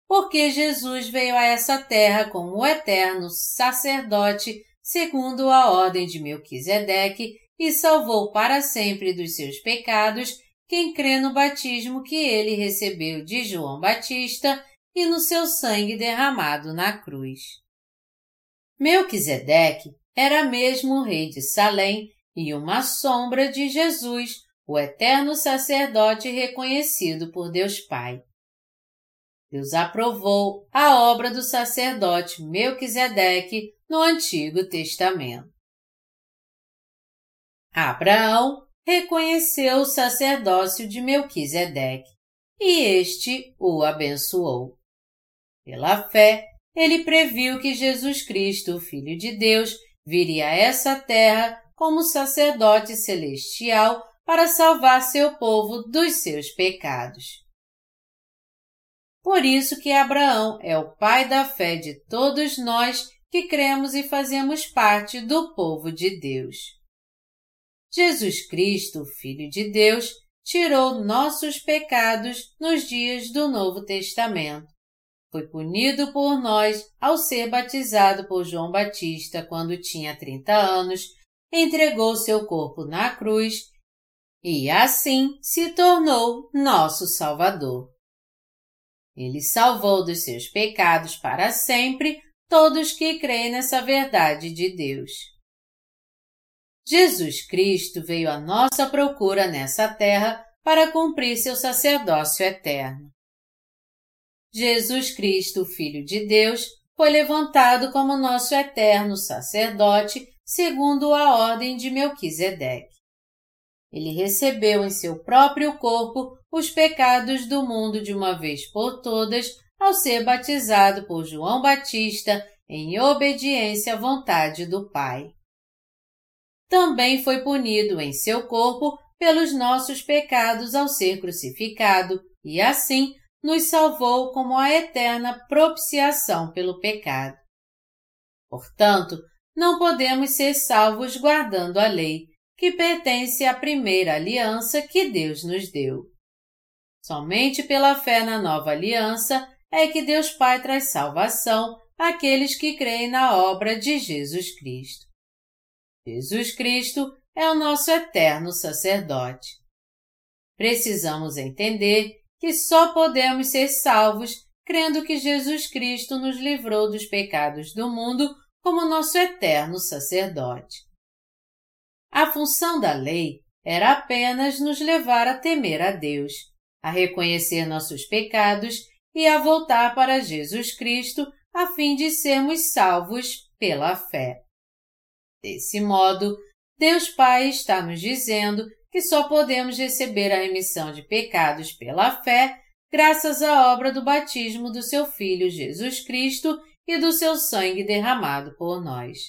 Porque Jesus veio a essa terra como o eterno sacerdote segundo a ordem de Melquisedeque e salvou para sempre dos seus pecados quem crê no batismo que ele recebeu de João Batista e no seu sangue derramado na cruz. Melquisedeque era mesmo o rei de Salém e uma sombra de Jesus, o eterno sacerdote reconhecido por Deus Pai. Deus aprovou a obra do sacerdote Melquisedeque no Antigo Testamento. Abraão reconheceu o sacerdócio de Melquisedeque e este o abençoou. Pela fé, ele previu que Jesus Cristo, Filho de Deus, viria a essa terra como sacerdote celestial para salvar seu povo dos seus pecados. Por isso que Abraão é o pai da fé de todos nós que cremos e fazemos parte do povo de Deus. Jesus Cristo, Filho de Deus, tirou nossos pecados nos dias do Novo Testamento foi punido por nós ao ser batizado por João Batista quando tinha 30 anos, entregou seu corpo na cruz e assim se tornou nosso Salvador. Ele salvou dos seus pecados para sempre todos que creem nessa verdade de Deus. Jesus Cristo veio à nossa procura nessa terra para cumprir seu sacerdócio eterno. Jesus Cristo, Filho de Deus, foi levantado como nosso eterno sacerdote, segundo a ordem de Melquisedeque. Ele recebeu em seu próprio corpo os pecados do mundo de uma vez por todas ao ser batizado por João Batista em obediência à vontade do Pai. Também foi punido em seu corpo pelos nossos pecados ao ser crucificado e assim nos salvou como a eterna propiciação pelo pecado. Portanto, não podemos ser salvos guardando a lei, que pertence à primeira aliança que Deus nos deu. Somente pela fé na nova aliança é que Deus Pai traz salvação àqueles que creem na obra de Jesus Cristo. Jesus Cristo é o nosso eterno sacerdote. Precisamos entender que só podemos ser salvos crendo que Jesus Cristo nos livrou dos pecados do mundo como nosso eterno sacerdote. A função da lei era apenas nos levar a temer a Deus, a reconhecer nossos pecados e a voltar para Jesus Cristo a fim de sermos salvos pela fé. Desse modo, Deus Pai está nos dizendo que só podemos receber a remissão de pecados pela fé graças à obra do batismo do seu Filho Jesus Cristo e do seu sangue derramado por nós.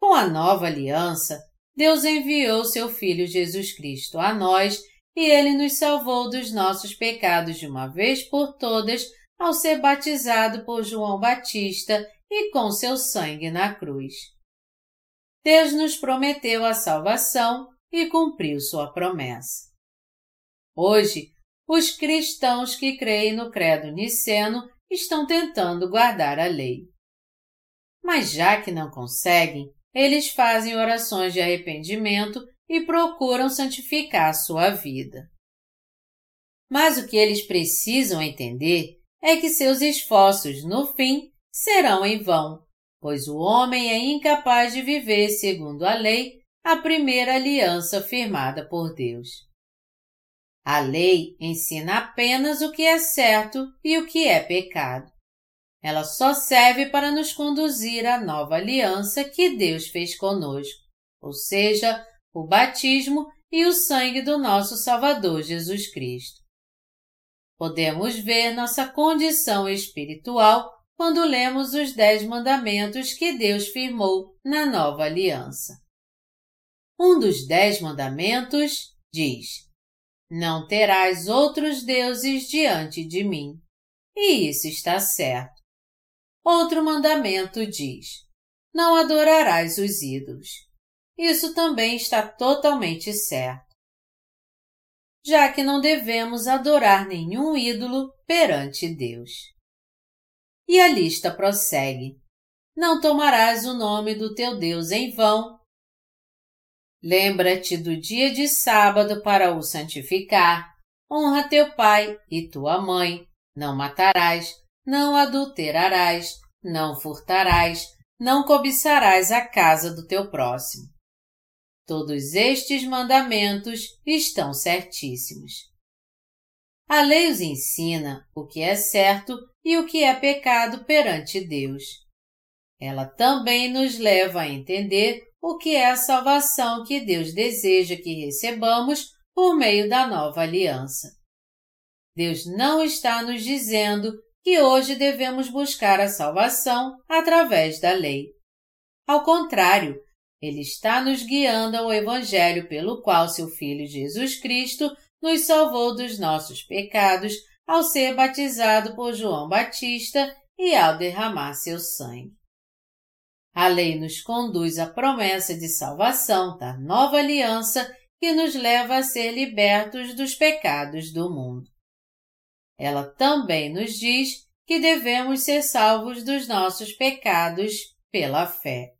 Com a nova aliança, Deus enviou seu Filho Jesus Cristo a nós e ele nos salvou dos nossos pecados de uma vez por todas ao ser batizado por João Batista e com seu sangue na cruz. Deus nos prometeu a salvação e cumpriu sua promessa. Hoje, os cristãos que creem no credo niceno estão tentando guardar a lei. Mas já que não conseguem, eles fazem orações de arrependimento e procuram santificar sua vida. Mas o que eles precisam entender é que seus esforços, no fim, serão em vão, pois o homem é incapaz de viver segundo a lei, a primeira aliança firmada por Deus. A lei ensina apenas o que é certo e o que é pecado. Ela só serve para nos conduzir à nova aliança que Deus fez conosco, ou seja, o batismo e o sangue do nosso Salvador Jesus Cristo. Podemos ver nossa condição espiritual quando lemos os Dez Mandamentos que Deus firmou na nova aliança. Um dos Dez Mandamentos diz: Não terás outros deuses diante de mim. E isso está certo. Outro mandamento diz: Não adorarás os ídolos. Isso também está totalmente certo. Já que não devemos adorar nenhum ídolo perante Deus. E a lista prossegue: Não tomarás o nome do teu Deus em vão. Lembra-te do dia de sábado para o santificar. Honra teu pai e tua mãe. Não matarás não adulterarás, não furtarás, não cobiçarás a casa do teu próximo. Todos estes mandamentos estão certíssimos. A lei os ensina o que é certo e o que é pecado perante Deus. Ela também nos leva a entender o que é a salvação que Deus deseja que recebamos por meio da nova aliança. Deus não está nos dizendo que hoje devemos buscar a salvação através da lei. Ao contrário, ele está nos guiando ao Evangelho pelo qual seu Filho Jesus Cristo nos salvou dos nossos pecados ao ser batizado por João Batista e ao derramar seu sangue. A lei nos conduz à promessa de salvação da nova aliança que nos leva a ser libertos dos pecados do mundo. Ela também nos diz que devemos ser salvos dos nossos pecados pela fé.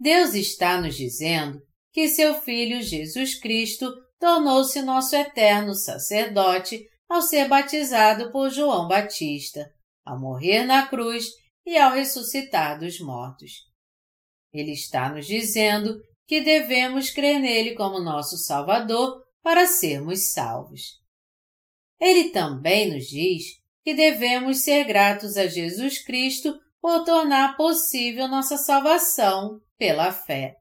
Deus está nos dizendo que seu Filho Jesus Cristo tornou-se nosso eterno sacerdote ao ser batizado por João Batista, ao morrer na cruz e ao ressuscitar dos mortos. Ele está nos dizendo que devemos crer nele como nosso Salvador para sermos salvos. Ele também nos diz que devemos ser gratos a Jesus Cristo por tornar possível nossa salvação pela fé.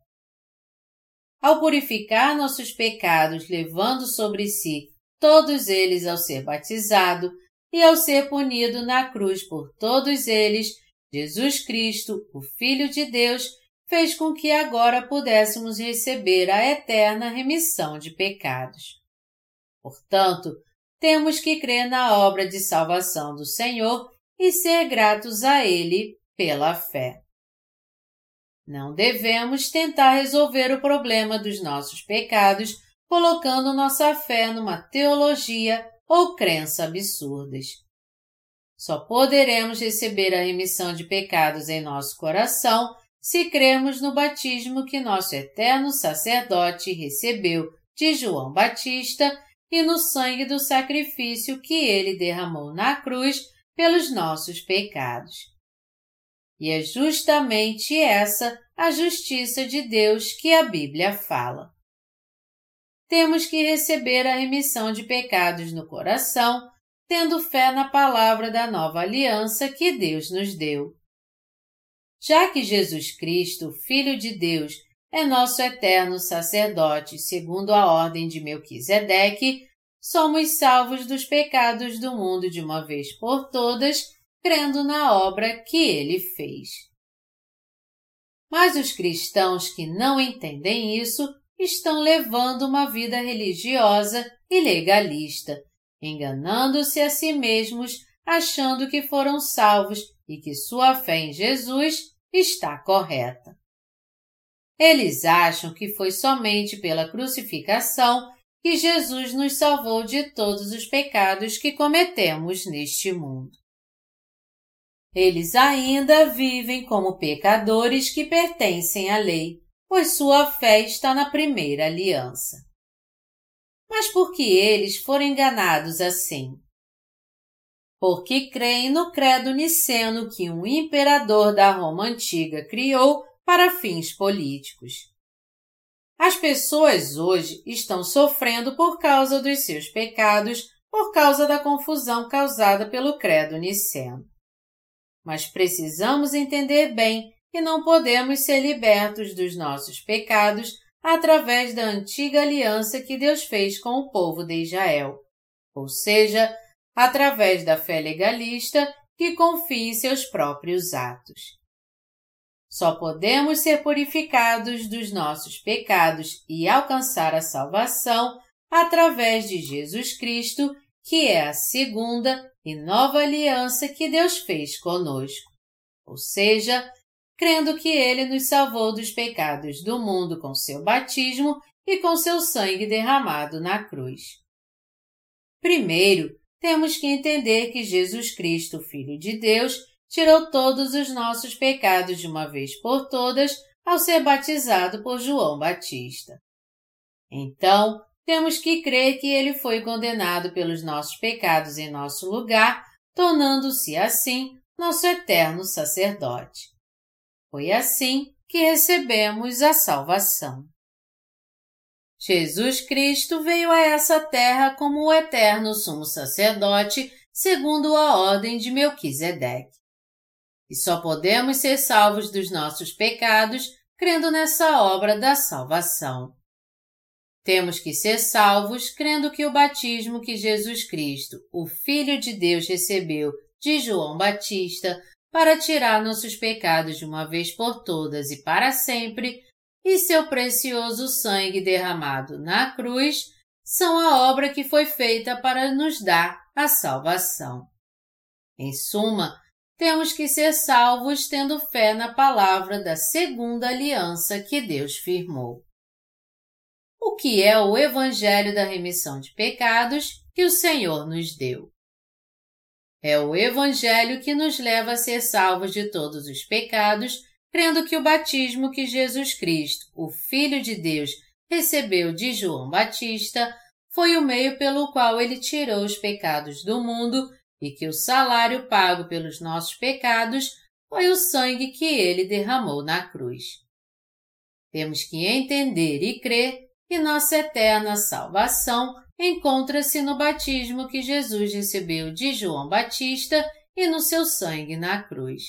Ao purificar nossos pecados, levando sobre si todos eles ao ser batizado e ao ser punido na cruz por todos eles, Jesus Cristo, o Filho de Deus, fez com que agora pudéssemos receber a eterna remissão de pecados. Portanto, temos que crer na obra de salvação do Senhor e ser gratos a Ele pela fé. Não devemos tentar resolver o problema dos nossos pecados colocando nossa fé numa teologia ou crença absurdas. Só poderemos receber a remissão de pecados em nosso coração se crermos no batismo que nosso eterno sacerdote recebeu de João Batista e no sangue do sacrifício que ele derramou na cruz pelos nossos pecados. E é justamente essa a justiça de Deus que a Bíblia fala. Temos que receber a remissão de pecados no coração, tendo fé na palavra da nova aliança que Deus nos deu. Já que Jesus Cristo, Filho de Deus, é nosso eterno sacerdote, segundo a ordem de Melquisedeque, somos salvos dos pecados do mundo de uma vez por todas, crendo na obra que ele fez. Mas os cristãos que não entendem isso estão levando uma vida religiosa e legalista, enganando-se a si mesmos, achando que foram salvos e que sua fé em Jesus está correta. Eles acham que foi somente pela crucificação que Jesus nos salvou de todos os pecados que cometemos neste mundo. eles ainda vivem como pecadores que pertencem à lei, pois sua fé está na primeira aliança. Mas por que eles foram enganados assim? Porque creem no credo niceno que um imperador da Roma antiga criou para fins políticos. As pessoas hoje estão sofrendo por causa dos seus pecados, por causa da confusão causada pelo credo niceno. Mas precisamos entender bem que não podemos ser libertos dos nossos pecados através da antiga aliança que Deus fez com o povo de Israel, ou seja, através da fé legalista que confia em seus próprios atos. Só podemos ser purificados dos nossos pecados e alcançar a salvação através de Jesus Cristo, que é a segunda e nova aliança que Deus fez conosco. Ou seja, crendo que Ele nos salvou dos pecados do mundo com seu batismo e com seu sangue derramado na cruz. Primeiro, temos que entender que Jesus Cristo, Filho de Deus, tirou todos os nossos pecados de uma vez por todas ao ser batizado por João Batista. Então, temos que crer que ele foi condenado pelos nossos pecados em nosso lugar, tornando-se assim nosso eterno sacerdote. Foi assim que recebemos a salvação. Jesus Cristo veio a essa terra como o eterno sumo sacerdote, segundo a ordem de Melquisedeque. E só podemos ser salvos dos nossos pecados crendo nessa obra da salvação. Temos que ser salvos crendo que o batismo que Jesus Cristo, o Filho de Deus, recebeu de João Batista para tirar nossos pecados de uma vez por todas e para sempre, e seu precioso sangue derramado na cruz, são a obra que foi feita para nos dar a salvação. Em suma, temos que ser salvos tendo fé na palavra da segunda aliança que Deus firmou. O que é o Evangelho da remissão de pecados que o Senhor nos deu? É o Evangelho que nos leva a ser salvos de todos os pecados, crendo que o batismo que Jesus Cristo, o Filho de Deus, recebeu de João Batista foi o meio pelo qual ele tirou os pecados do mundo e que o salário pago pelos nossos pecados foi o sangue que ele derramou na cruz. Temos que entender e crer que nossa eterna salvação encontra-se no batismo que Jesus recebeu de João Batista e no seu sangue na cruz.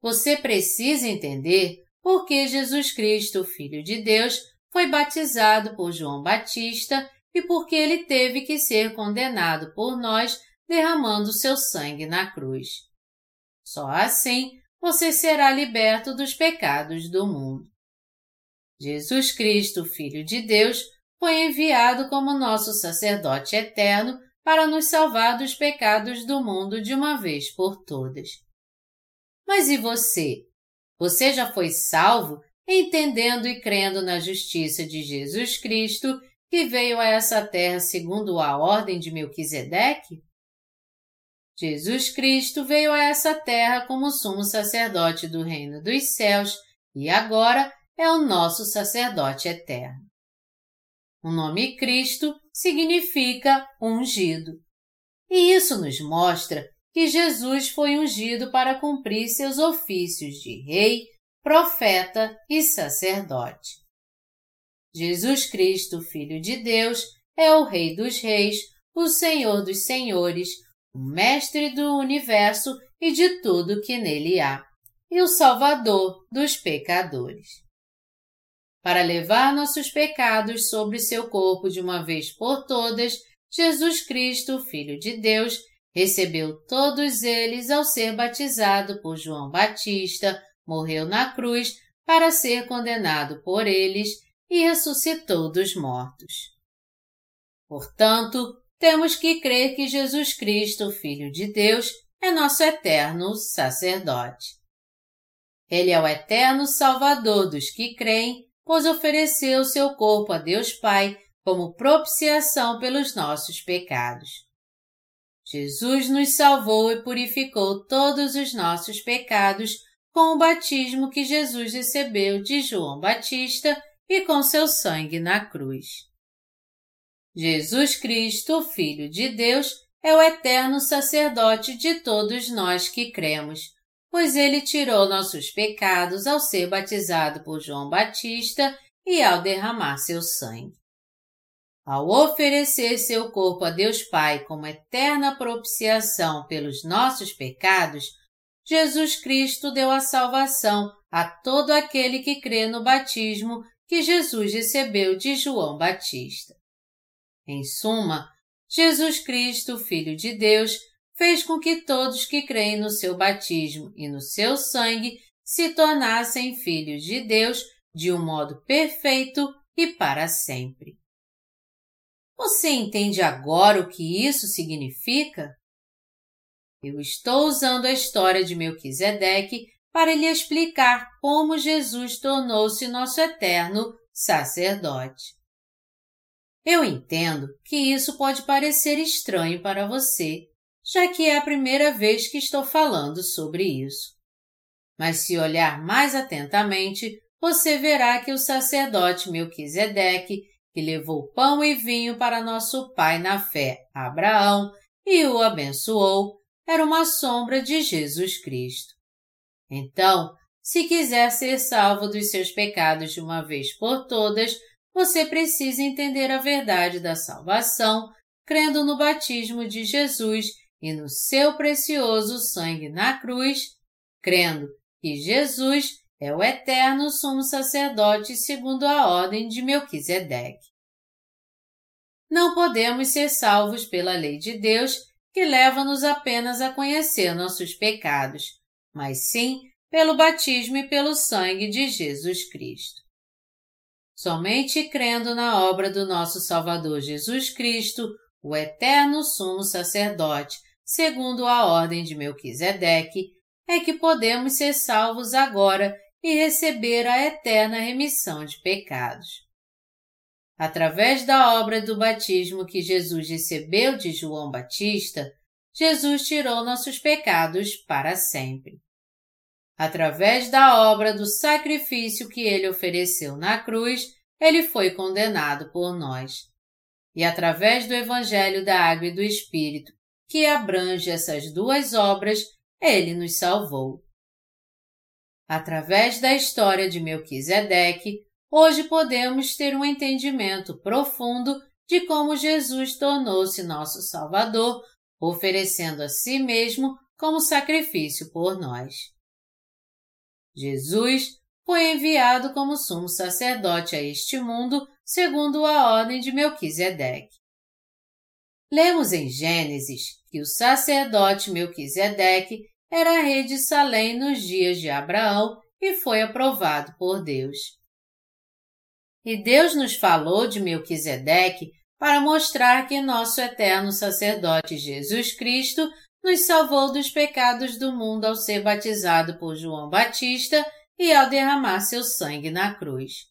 Você precisa entender por que Jesus Cristo, Filho de Deus, foi batizado por João Batista e por que ele teve que ser condenado por nós derramando seu sangue na cruz. Só assim você será liberto dos pecados do mundo. Jesus Cristo, Filho de Deus, foi enviado como nosso sacerdote eterno para nos salvar dos pecados do mundo de uma vez por todas. Mas e você? Você já foi salvo entendendo e crendo na justiça de Jesus Cristo que veio a essa terra segundo a ordem de Melquisedeque? Jesus Cristo veio a essa terra como sumo sacerdote do reino dos céus e agora é o nosso sacerdote eterno. O nome Cristo significa ungido. E isso nos mostra que Jesus foi ungido para cumprir seus ofícios de rei, profeta e sacerdote. Jesus Cristo, Filho de Deus, é o Rei dos Reis, o Senhor dos Senhores, o Mestre do universo e de tudo que nele há, e o Salvador dos pecadores. Para levar nossos pecados sobre seu corpo de uma vez por todas, Jesus Cristo, Filho de Deus, recebeu todos eles ao ser batizado por João Batista, morreu na cruz para ser condenado por eles e ressuscitou dos mortos. Portanto, temos que crer que Jesus Cristo, Filho de Deus, é nosso eterno sacerdote. Ele é o eterno Salvador dos que creem, pois ofereceu seu corpo a Deus Pai como propiciação pelos nossos pecados. Jesus nos salvou e purificou todos os nossos pecados com o batismo que Jesus recebeu de João Batista e com seu sangue na cruz. Jesus Cristo, Filho de Deus, é o eterno sacerdote de todos nós que cremos, pois ele tirou nossos pecados ao ser batizado por João Batista e ao derramar seu sangue. Ao oferecer seu corpo a Deus Pai como eterna propiciação pelos nossos pecados, Jesus Cristo deu a salvação a todo aquele que crê no batismo que Jesus recebeu de João Batista. Em suma, Jesus Cristo, Filho de Deus, fez com que todos que creem no seu batismo e no seu sangue se tornassem filhos de Deus de um modo perfeito e para sempre. Você entende agora o que isso significa? Eu estou usando a história de Melquisedeque para lhe explicar como Jesus tornou-se nosso eterno sacerdote. Eu entendo que isso pode parecer estranho para você, já que é a primeira vez que estou falando sobre isso. Mas se olhar mais atentamente, você verá que o sacerdote Melquisedeque, que levou pão e vinho para nosso pai na fé, Abraão, e o abençoou, era uma sombra de Jesus Cristo. Então, se quiser ser salvo dos seus pecados de uma vez por todas, você precisa entender a verdade da salvação, crendo no batismo de Jesus e no seu precioso sangue na cruz, crendo que Jesus é o eterno sumo sacerdote segundo a ordem de Melquisedeque. Não podemos ser salvos pela lei de Deus, que leva-nos apenas a conhecer nossos pecados, mas sim pelo batismo e pelo sangue de Jesus Cristo. Somente crendo na obra do nosso Salvador Jesus Cristo, o eterno sumo sacerdote, segundo a ordem de Melquisedeque, é que podemos ser salvos agora e receber a eterna remissão de pecados. Através da obra do batismo que Jesus recebeu de João Batista, Jesus tirou nossos pecados para sempre. Através da obra do sacrifício que ele ofereceu na cruz, ele foi condenado por nós. E através do Evangelho da Água e do Espírito, que abrange essas duas obras, ele nos salvou. Através da história de Melquisedeque, hoje podemos ter um entendimento profundo de como Jesus tornou-se nosso Salvador, oferecendo a si mesmo como sacrifício por nós. Jesus foi enviado como sumo sacerdote a este mundo, segundo a ordem de Melquisedeque. Lemos em Gênesis que o sacerdote Melquisedeque era rei de Salém nos dias de Abraão e foi aprovado por Deus. E Deus nos falou de Melquisedeque para mostrar que nosso eterno sacerdote Jesus Cristo nos salvou dos pecados do mundo ao ser batizado por João Batista e ao derramar seu sangue na cruz.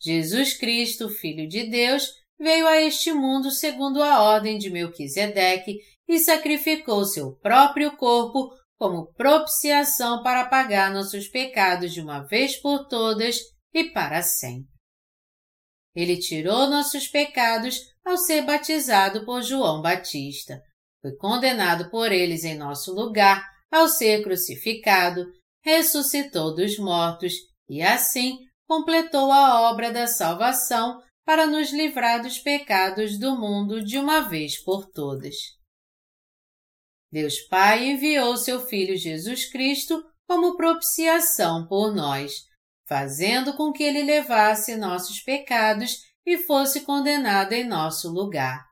Jesus Cristo, Filho de Deus, veio a este mundo segundo a ordem de Melquisedeque e sacrificou seu próprio corpo como propiciação para pagar nossos pecados de uma vez por todas e para sempre. Ele tirou nossos pecados ao ser batizado por João Batista, foi condenado por eles em nosso lugar ao ser crucificado, ressuscitou dos mortos e assim completou a obra da salvação para nos livrar dos pecados do mundo de uma vez por todas. Deus Pai enviou seu Filho Jesus Cristo como propiciação por nós, fazendo com que ele levasse nossos pecados e fosse condenado em nosso lugar.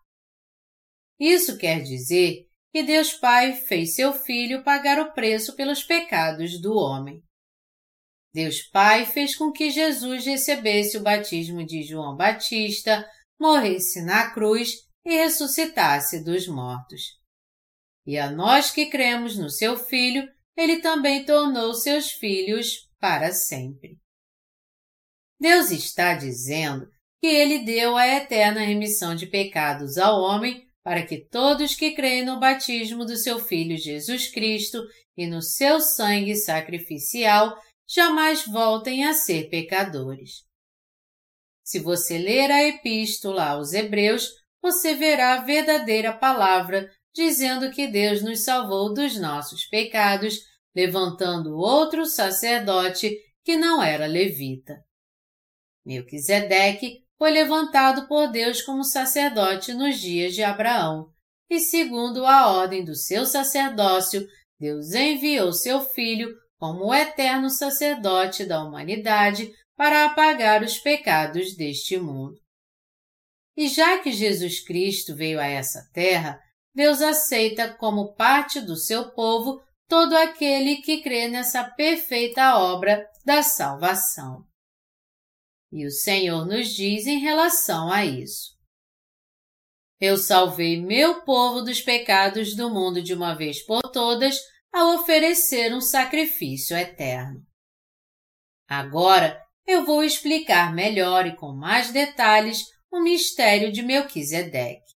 Isso quer dizer que Deus Pai fez seu Filho pagar o preço pelos pecados do homem. Deus Pai fez com que Jesus recebesse o batismo de João Batista, morresse na cruz e ressuscitasse dos mortos. E a nós que cremos no seu Filho, ele também tornou seus filhos para sempre. Deus está dizendo que ele deu a eterna remissão de pecados ao homem para que todos que creem no batismo do seu Filho Jesus Cristo e no seu sangue sacrificial jamais voltem a ser pecadores. Se você ler a epístola aos Hebreus, você verá a verdadeira palavra dizendo que Deus nos salvou dos nossos pecados, levantando outro sacerdote que não era levita. Melquisedeque foi levantado por Deus como sacerdote nos dias de Abraão, e segundo a ordem do seu sacerdócio, Deus enviou seu filho como o eterno sacerdote da humanidade para apagar os pecados deste mundo. E já que Jesus Cristo veio a essa terra, Deus aceita como parte do seu povo todo aquele que crê nessa perfeita obra da salvação. E o Senhor nos diz em relação a isso. Eu salvei meu povo dos pecados do mundo de uma vez por todas ao oferecer um sacrifício eterno. Agora eu vou explicar melhor e com mais detalhes o mistério de Melquisedeque.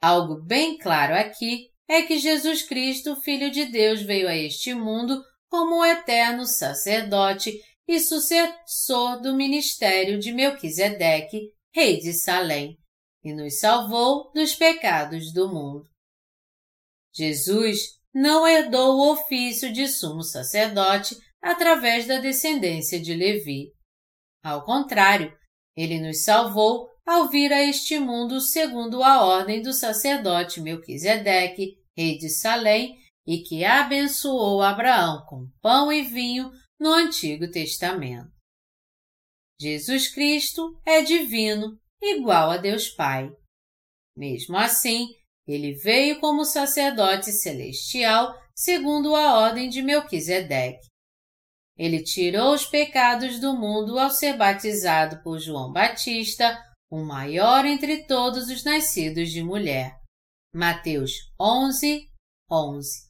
Algo bem claro aqui é que Jesus Cristo, Filho de Deus, veio a este mundo como o eterno sacerdote e sucessor do ministério de Melquisedeque, rei de Salém, e nos salvou dos pecados do mundo. Jesus não herdou o ofício de sumo sacerdote através da descendência de Levi. Ao contrário, ele nos salvou ao vir a este mundo segundo a ordem do sacerdote Melquisedeque, rei de Salém, e que abençoou Abraão com pão e vinho no Antigo Testamento. Jesus Cristo é divino, igual a Deus Pai. Mesmo assim, ele veio como sacerdote celestial segundo a ordem de Melquisedeque. Ele tirou os pecados do mundo ao ser batizado por João Batista, o maior entre todos os nascidos de mulher. Mateus 11, 11.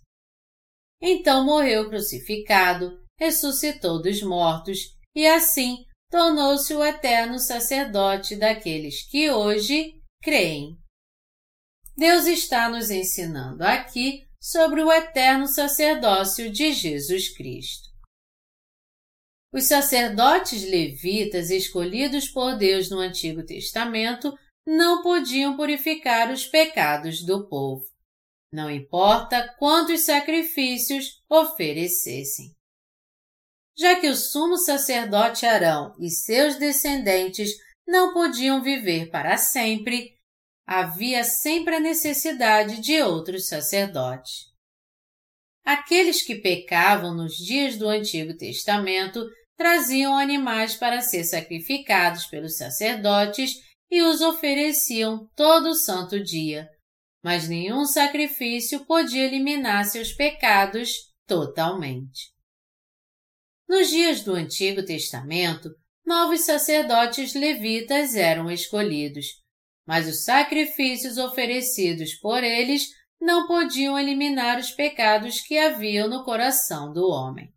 Então morreu crucificado, ressuscitou dos mortos e assim tornou-se o eterno sacerdote daqueles que hoje creem. Deus está nos ensinando aqui sobre o eterno sacerdócio de Jesus Cristo. Os sacerdotes levitas escolhidos por Deus no Antigo Testamento não podiam purificar os pecados do povo, não importa quantos sacrifícios oferecessem. Já que o sumo sacerdote Arão e seus descendentes não podiam viver para sempre, havia sempre a necessidade de outros sacerdotes. Aqueles que pecavam nos dias do Antigo Testamento traziam animais para ser sacrificados pelos sacerdotes e os ofereciam todo o santo dia, mas nenhum sacrifício podia eliminar seus pecados totalmente. Nos dias do Antigo Testamento, novos sacerdotes levitas eram escolhidos, mas os sacrifícios oferecidos por eles não podiam eliminar os pecados que haviam no coração do homem.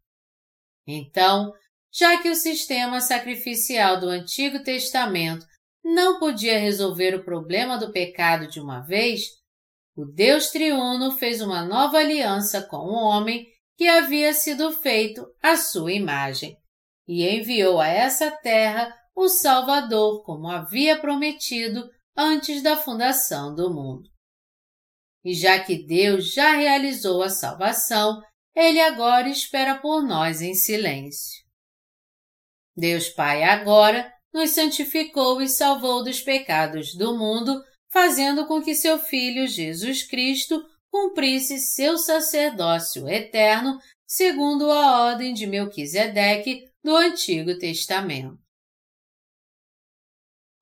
Então, já que o sistema sacrificial do Antigo Testamento não podia resolver o problema do pecado de uma vez, o Deus triuno fez uma nova aliança com o homem que havia sido feito à sua imagem e enviou a essa terra o Salvador como havia prometido antes da fundação do mundo. E já que Deus já realizou a salvação, Ele agora espera por nós em silêncio. Deus Pai agora nos santificou e salvou dos pecados do mundo, fazendo com que seu Filho Jesus Cristo cumprisse seu sacerdócio eterno, segundo a ordem de Melquisedeque do Antigo Testamento.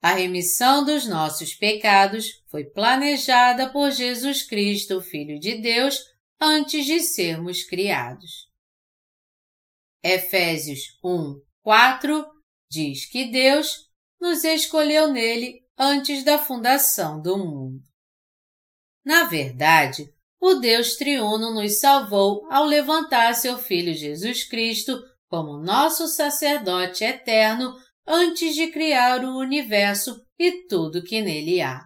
A remissão dos nossos pecados foi planejada por Jesus Cristo, Filho de Deus, antes de sermos criados. Efésios 1, 4 diz que Deus nos escolheu nele antes da fundação do mundo. Na verdade, o Deus triuno nos salvou ao levantar seu Filho Jesus Cristo como nosso sacerdote eterno antes de criar o universo e tudo que nele há.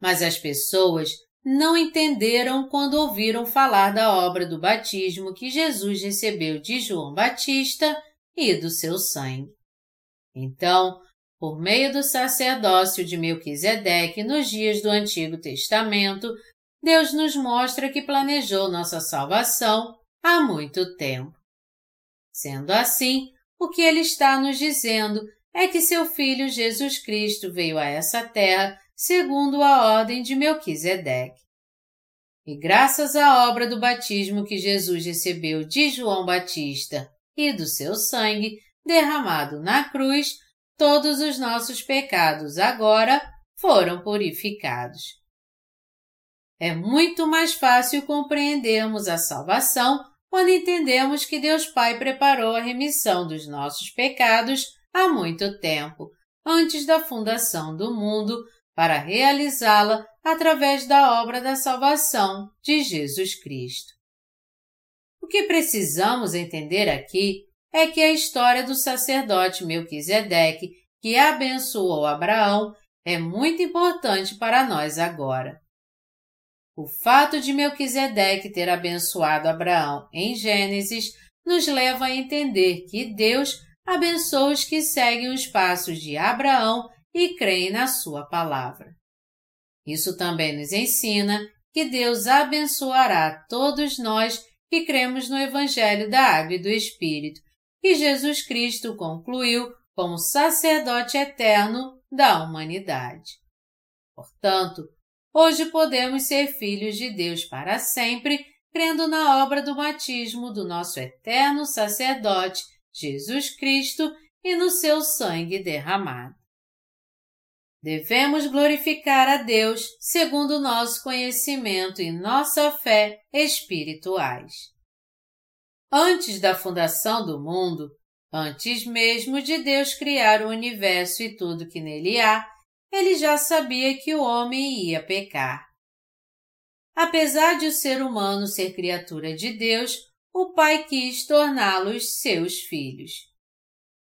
Mas as pessoas não entenderam quando ouviram falar da obra do batismo que Jesus recebeu de João Batista e do seu sangue. Então, por meio do sacerdócio de Melquisedeque nos dias do Antigo Testamento, Deus nos mostra que planejou nossa salvação há muito tempo. Sendo assim, o que ele está nos dizendo é que seu filho Jesus Cristo veio a essa terra segundo a ordem de Melquisedeque. E graças à obra do batismo que Jesus recebeu de João Batista e do seu sangue derramado na cruz, todos os nossos pecados agora foram purificados. É muito mais fácil compreendermos a salvação quando entendemos que Deus Pai preparou a remissão dos nossos pecados há muito tempo, antes da fundação do mundo, para realizá-la através da obra da salvação de Jesus Cristo. O que precisamos entender aqui é que a história do sacerdote Melquisedeque, que abençoou Abraão, é muito importante para nós agora. O fato de Melquisedeque ter abençoado Abraão em Gênesis nos leva a entender que Deus abençoa os que seguem os passos de Abraão e creem na sua palavra. Isso também nos ensina que Deus abençoará todos nós que cremos no Evangelho da Água e do Espírito, que Jesus Cristo concluiu como sacerdote eterno da humanidade. Portanto, Hoje podemos ser filhos de Deus para sempre, crendo na obra do batismo do nosso eterno sacerdote, Jesus Cristo, e no seu sangue derramado. Devemos glorificar a Deus segundo nosso conhecimento e nossa fé espirituais. Antes da fundação do mundo, antes mesmo de Deus criar o universo e tudo que nele há, ele já sabia que o homem ia pecar. Apesar de o ser humano ser criatura de Deus, o Pai quis torná-los seus filhos.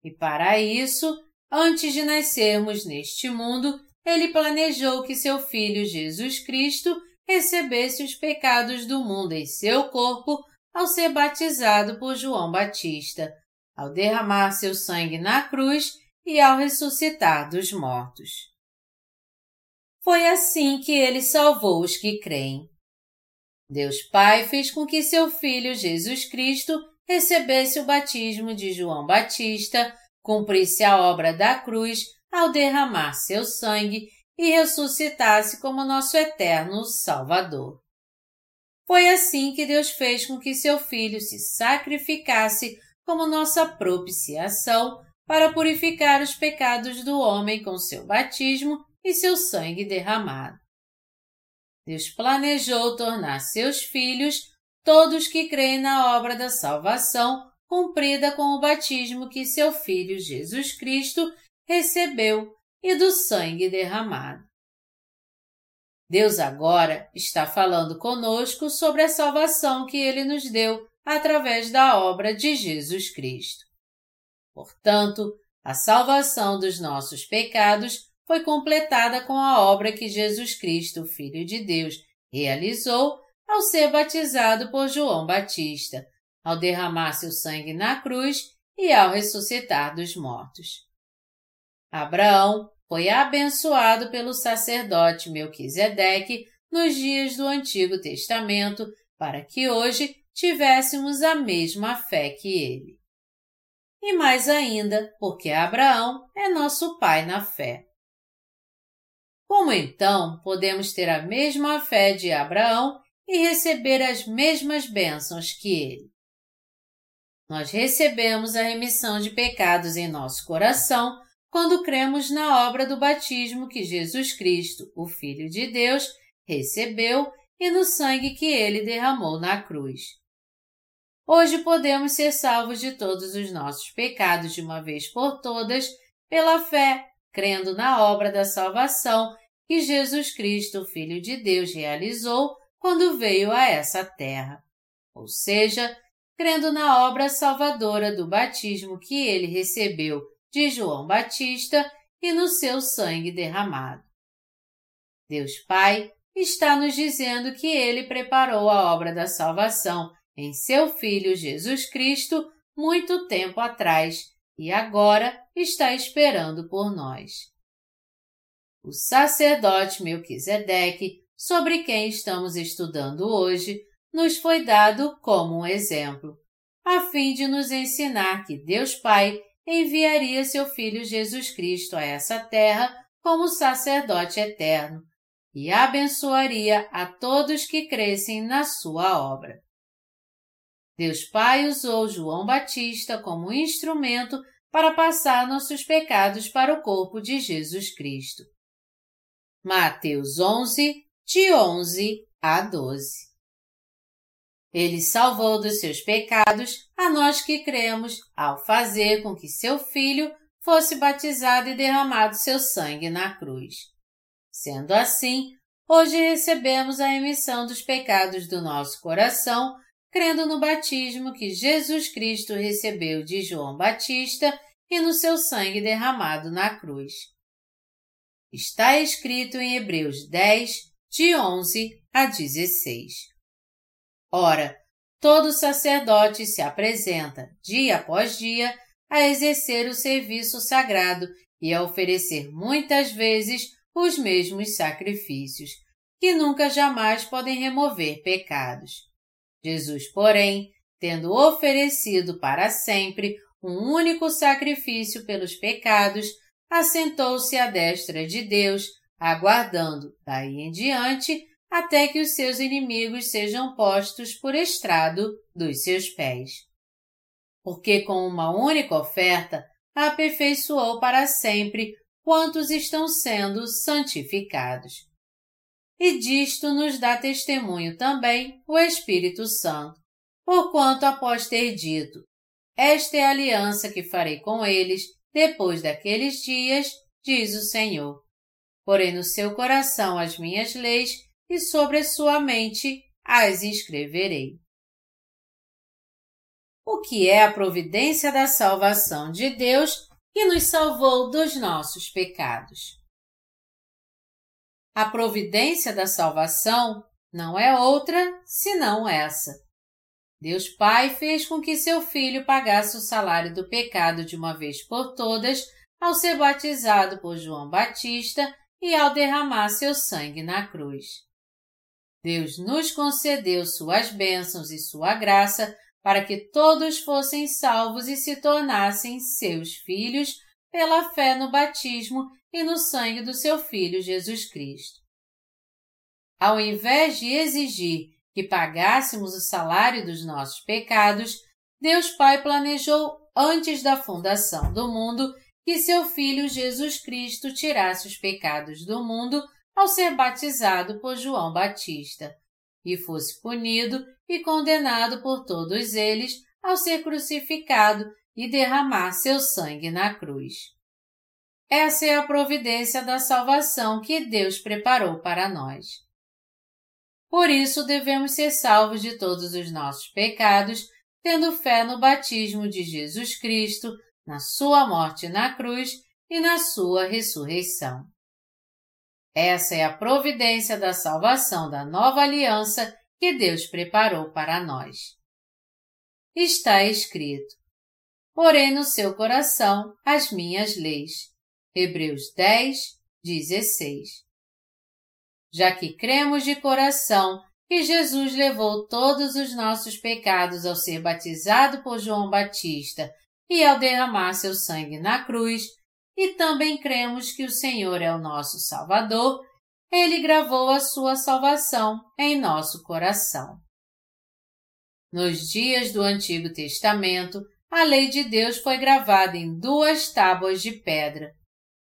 E para isso, antes de nascermos neste mundo, ele planejou que seu filho Jesus Cristo recebesse os pecados do mundo em seu corpo ao ser batizado por João Batista, ao derramar seu sangue na cruz e ao ressuscitar dos mortos. Foi assim que ele salvou os que creem. Deus Pai fez com que seu Filho Jesus Cristo recebesse o batismo de João Batista, cumprisse a obra da cruz ao derramar seu sangue e ressuscitasse como nosso eterno Salvador. Foi assim que Deus fez com que seu Filho se sacrificasse como nossa propiciação para purificar os pecados do homem com seu batismo e seu sangue derramado. Deus planejou tornar seus filhos todos que creem na obra da salvação cumprida com o batismo que seu Filho Jesus Cristo recebeu e do sangue derramado. Deus agora está falando conosco sobre a salvação que Ele nos deu através da obra de Jesus Cristo. Portanto, a salvação dos nossos pecados foi completada com a obra que Jesus Cristo, Filho de Deus, realizou ao ser batizado por João Batista, ao derramar seu sangue na cruz e ao ressuscitar dos mortos. Abraão foi abençoado pelo sacerdote Melquisedeque nos dias do Antigo Testamento para que hoje tivéssemos a mesma fé que ele. E mais ainda, porque Abraão é nosso pai na fé. Como então podemos ter a mesma fé de Abraão e receber as mesmas bênçãos que ele? Nós recebemos a remissão de pecados em nosso coração quando cremos na obra do batismo que Jesus Cristo, o Filho de Deus, recebeu e no sangue que ele derramou na cruz. Hoje podemos ser salvos de todos os nossos pecados de uma vez por todas pela fé crendo na obra da salvação que Jesus Cristo, Filho de Deus, realizou quando veio a essa terra. Ou seja, crendo na obra salvadora do batismo que ele recebeu de João Batista e no seu sangue derramado. Deus Pai está nos dizendo que Ele preparou a obra da salvação em seu Filho Jesus Cristo muito tempo atrás e agora está esperando por nós. O sacerdote Melquisedeque, sobre quem estamos estudando hoje, nos foi dado como um exemplo, a fim de nos ensinar que Deus Pai enviaria seu Filho Jesus Cristo a essa terra como sacerdote eterno e abençoaria a todos que crescem na sua obra. Deus Pai usou João Batista como instrumento para passar nossos pecados para o corpo de Jesus Cristo. Mateus 11, de 11 a 12 ele salvou dos seus pecados a nós que cremos ao fazer com que seu Filho fosse batizado e derramado seu sangue na cruz. Sendo assim, hoje recebemos a emissão dos pecados do nosso coração, crendo no batismo que Jesus Cristo recebeu de João Batista e no seu sangue derramado na cruz. Está escrito em Hebreus 10, de 11 a 16. Ora, todo sacerdote se apresenta, dia após dia, a exercer o serviço sagrado e a oferecer muitas vezes os mesmos sacrifícios, que nunca jamais podem remover pecados. Jesus, porém, tendo oferecido para sempre um único sacrifício pelos pecados, assentou-se à destra de Deus, aguardando, daí em diante, até que os seus inimigos sejam postos por estrado dos seus pés. Porque com uma única oferta aperfeiçoou para sempre quantos estão sendo santificados. E disto nos dá testemunho também o Espírito Santo, porquanto após ter dito, esta é a aliança que farei com eles depois daqueles dias, diz o Senhor. Porém no seu coração as minhas leis e sobre a sua mente as escreverei. O que é a providência da salvação de Deus que nos salvou dos nossos pecados? A providência da salvação não é outra senão essa. Deus Pai fez com que seu filho pagasse o salário do pecado de uma vez por todas ao ser batizado por João Batista e ao derramar seu sangue na cruz. Deus nos concedeu suas bênçãos e sua graça para que todos fossem salvos e se tornassem seus filhos pela fé no batismo e no sangue do seu Filho Jesus Cristo. Ao invés de exigir que pagássemos o salário dos nossos pecados, Deus Pai planejou antes da fundação do mundo que seu Filho Jesus Cristo tirasse os pecados do mundo ao ser batizado por João Batista, e fosse punido e condenado por todos eles ao ser crucificado e derramar seu sangue na cruz. Essa é a providência da salvação que Deus preparou para nós. Por isso devemos ser salvos de todos os nossos pecados, tendo fé no batismo de Jesus Cristo, na sua morte na cruz e na sua ressurreição. Essa é a providência da salvação da nova aliança que Deus preparou para nós. Está escrito: Porém no seu coração as minhas leis. Hebreus 10, 16. Já que cremos de coração que Jesus levou todos os nossos pecados ao ser batizado por João Batista e ao derramar seu sangue na cruz, e também cremos que o Senhor é o nosso Salvador, ele gravou a sua salvação em nosso coração. Nos dias do Antigo Testamento, a lei de Deus foi gravada em duas tábuas de pedra.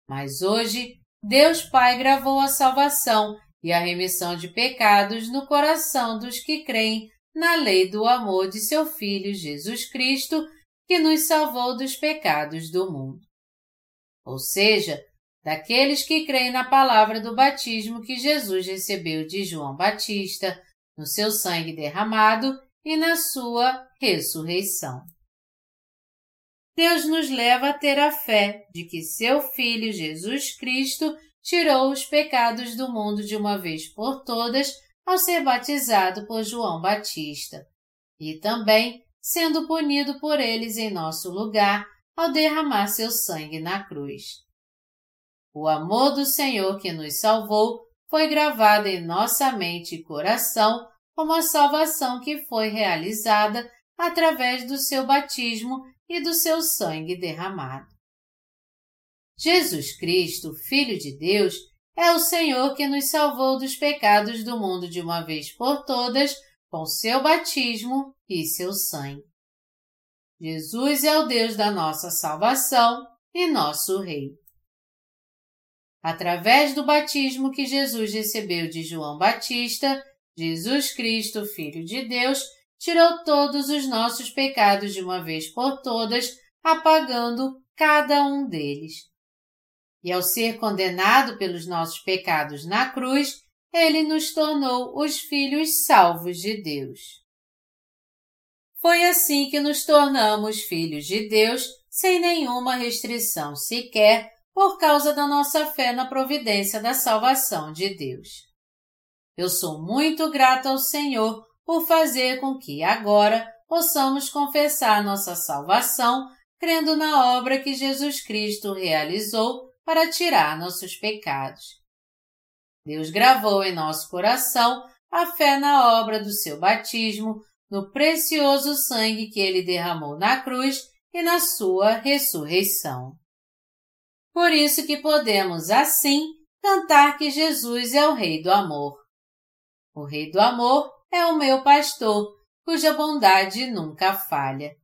Mas hoje, Deus Pai gravou a salvação e a remissão de pecados no coração dos que creem na lei do amor de seu Filho Jesus Cristo, que nos salvou dos pecados do mundo ou seja, daqueles que creem na palavra do batismo que Jesus recebeu de João Batista, no seu sangue derramado e na sua ressurreição. Deus nos leva a ter a fé de que seu Filho Jesus Cristo tirou os pecados do mundo de uma vez por todas ao ser batizado por João Batista, e também sendo punido por eles em nosso lugar ao derramar seu sangue na cruz. O amor do Senhor que nos salvou foi gravado em nossa mente e coração como a salvação que foi realizada através do seu batismo e do seu sangue derramado. Jesus Cristo, Filho de Deus, é o Senhor que nos salvou dos pecados do mundo de uma vez por todas com seu batismo e seu sangue. Jesus é o Deus da nossa salvação e nosso Rei. Através do batismo que Jesus recebeu de João Batista, Jesus Cristo, Filho de Deus, tirou todos os nossos pecados de uma vez por todas, apagando cada um deles. E ao ser condenado pelos nossos pecados na cruz, ele nos tornou os filhos salvos de Deus. Foi assim que nos tornamos filhos de Deus sem nenhuma restrição sequer por causa da nossa fé na providência da salvação de Deus. Eu sou muito grato ao Senhor por fazer com que agora possamos confessar nossa salvação crendo na obra que Jesus Cristo realizou para tirar nossos pecados. Deus gravou em nosso coração a fé na obra do seu batismo, no precioso sangue que ele derramou na cruz e na sua ressurreição. Por isso que podemos, assim, cantar que Jesus é o Rei do Amor. O Rei do Amor é o meu pastor, cuja bondade nunca falha.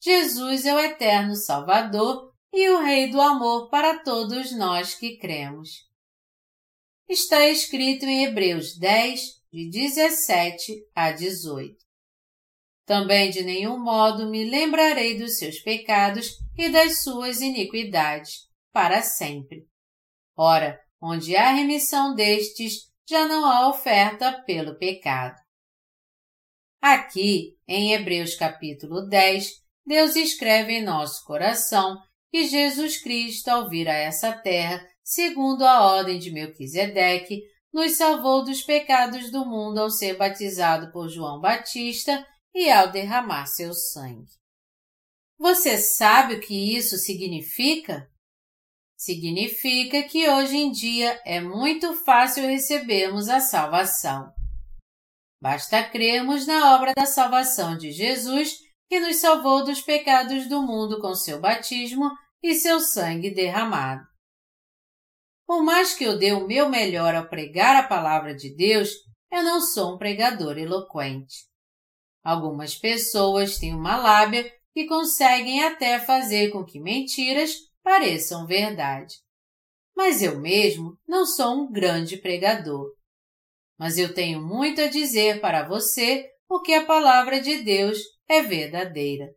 Jesus é o eterno Salvador e o Rei do amor para todos nós que cremos. Está escrito em Hebreus 10, de 17 a 18. Também de nenhum modo me lembrarei dos seus pecados e das suas iniquidades, para sempre. Ora, onde há remissão destes, já não há oferta pelo pecado. Aqui, em Hebreus capítulo 10, Deus escreve em nosso coração que Jesus Cristo, ao vir a essa terra, segundo a ordem de Melquisedeque, nos salvou dos pecados do mundo ao ser batizado por João Batista e ao derramar seu sangue. Você sabe o que isso significa? Significa que hoje em dia é muito fácil recebermos a salvação. Basta crermos na obra da salvação de Jesus, que nos salvou dos pecados do mundo com seu batismo e seu sangue derramado. Por mais que eu dê o meu melhor ao pregar a palavra de Deus, eu não sou um pregador eloquente. Algumas pessoas têm uma lábia que conseguem até fazer com que mentiras pareçam verdade. Mas eu mesmo não sou um grande pregador mas eu tenho muito a dizer para você porque a palavra de Deus é verdadeira.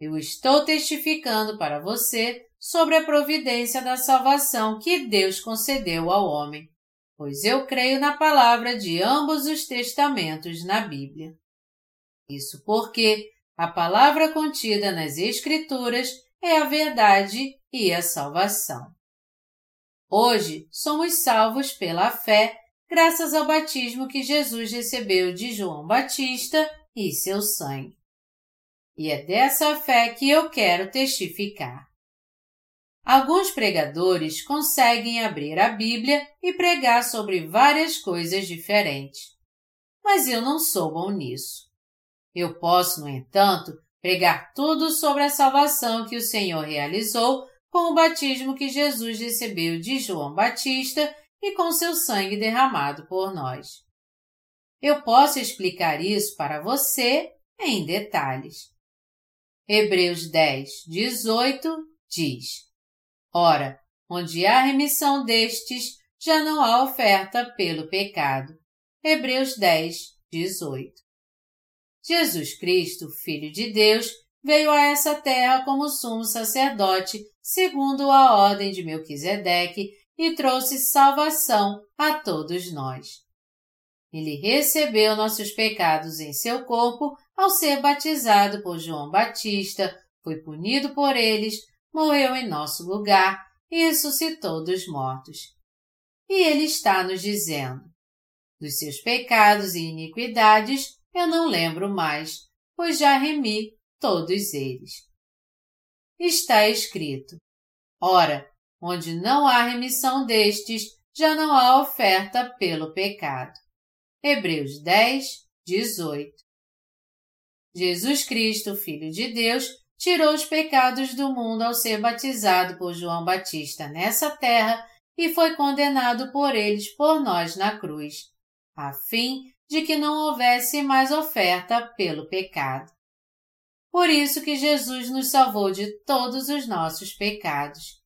Eu estou testificando para você sobre a providência da salvação que Deus concedeu ao homem, pois eu creio na palavra de ambos os testamentos na Bíblia. Isso porque a palavra contida nas Escrituras é a verdade e a salvação. Hoje somos salvos pela fé graças ao batismo que Jesus recebeu de João Batista e seu sangue. E é dessa fé que eu quero testificar. Alguns pregadores conseguem abrir a Bíblia e pregar sobre várias coisas diferentes. Mas eu não sou bom nisso. Eu posso, no entanto, pregar tudo sobre a salvação que o Senhor realizou com o batismo que Jesus recebeu de João Batista e com seu sangue derramado por nós. Eu posso explicar isso para você em detalhes. Hebreus 10, 18 diz: Ora, onde há remissão destes, já não há oferta pelo pecado. Hebreus 10, 18. Jesus Cristo, Filho de Deus, veio a essa terra como sumo sacerdote, segundo a ordem de Melquisedeque, e trouxe salvação a todos nós. Ele recebeu nossos pecados em seu corpo ao ser batizado por João Batista, foi punido por eles, morreu em nosso lugar e ressuscitou dos mortos. E Ele está nos dizendo: dos seus pecados e iniquidades eu não lembro mais, pois já remi todos eles. Está escrito: Ora, onde não há remissão destes, já não há oferta pelo pecado. Hebreus 10, 18. Jesus Cristo, Filho de Deus, tirou os pecados do mundo ao ser batizado por João Batista nessa terra e foi condenado por eles por nós na cruz, a fim de que não houvesse mais oferta pelo pecado. Por isso que Jesus nos salvou de todos os nossos pecados.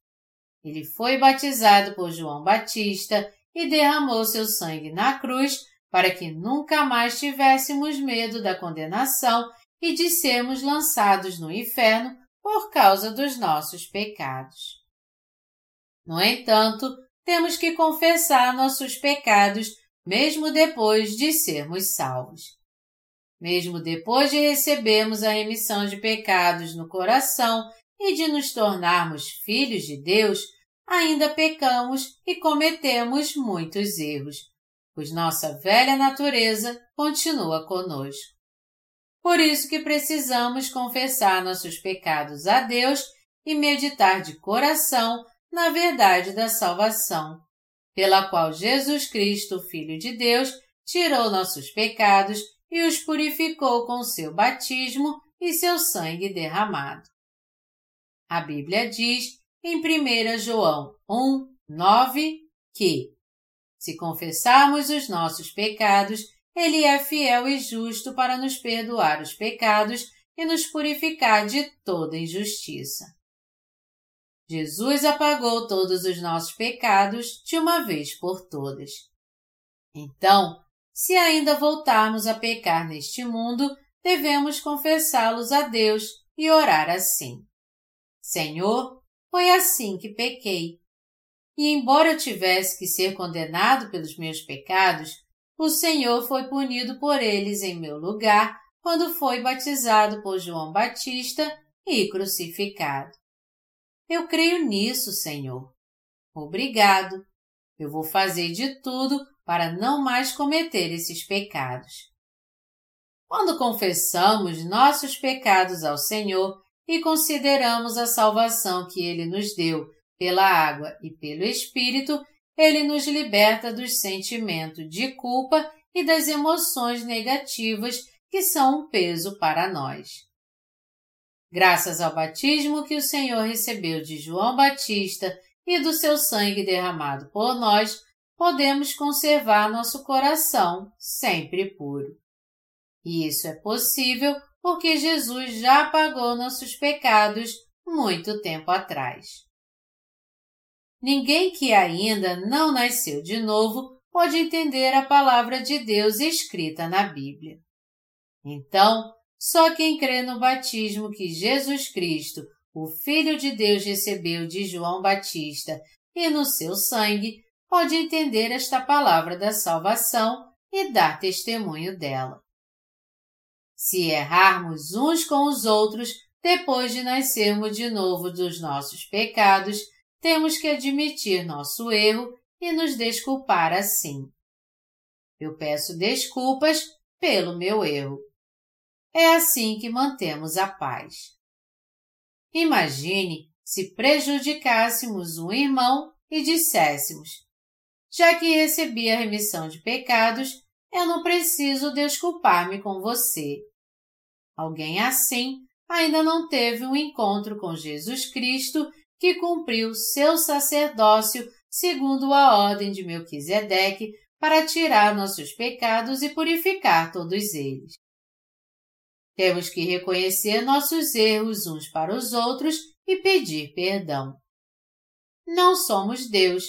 Ele foi batizado por João Batista e derramou seu sangue na cruz para que nunca mais tivéssemos medo da condenação e de sermos lançados no inferno por causa dos nossos pecados. No entanto, temos que confessar nossos pecados mesmo depois de sermos salvos. Mesmo depois de recebermos a remissão de pecados no coração e de nos tornarmos filhos de Deus, ainda pecamos e cometemos muitos erros, pois nossa velha natureza continua conosco. Por isso que precisamos confessar nossos pecados a Deus e meditar de coração na verdade da salvação, pela qual Jesus Cristo, Filho de Deus, tirou nossos pecados e os purificou com seu batismo e seu sangue derramado. A Bíblia diz em 1 João 1, 9 que, se confessarmos os nossos pecados, Ele é fiel e justo para nos perdoar os pecados e nos purificar de toda injustiça. Jesus apagou todos os nossos pecados de uma vez por todas. Então, se ainda voltarmos a pecar neste mundo, devemos confessá-los a Deus e orar assim: Senhor, foi assim que pequei. E embora eu tivesse que ser condenado pelos meus pecados, o Senhor foi punido por eles em meu lugar quando foi batizado por João Batista e crucificado. Eu creio nisso, Senhor. Obrigado. Eu vou fazer de tudo para não mais cometer esses pecados. Quando confessamos nossos pecados ao Senhor e consideramos a salvação que Ele nos deu pela água e pelo Espírito, Ele nos liberta dos sentimentos de culpa e das emoções negativas que são um peso para nós. Graças ao batismo que o Senhor recebeu de João Batista e do seu sangue derramado por nós, podemos conservar nosso coração sempre puro. E isso é possível porque Jesus já pagou nossos pecados muito tempo atrás. Ninguém que ainda não nasceu de novo pode entender a palavra de Deus escrita na Bíblia. Então, só quem crê no batismo que Jesus Cristo, o Filho de Deus, recebeu de João Batista e no seu sangue, pode entender esta palavra da salvação e dar testemunho dela. Se errarmos uns com os outros depois de nascermos de novo dos nossos pecados, temos que admitir nosso erro e nos desculpar assim. Eu peço desculpas pelo meu erro. É assim que mantemos a paz. Imagine se prejudicássemos um irmão e disséssemos: Já que recebi a remissão de pecados, eu não preciso desculpar-me com você. Alguém assim ainda não teve um encontro com Jesus Cristo que cumpriu seu sacerdócio segundo a ordem de Melquisedeque para tirar nossos pecados e purificar todos eles. Temos que reconhecer nossos erros uns para os outros e pedir perdão. Não somos Deus,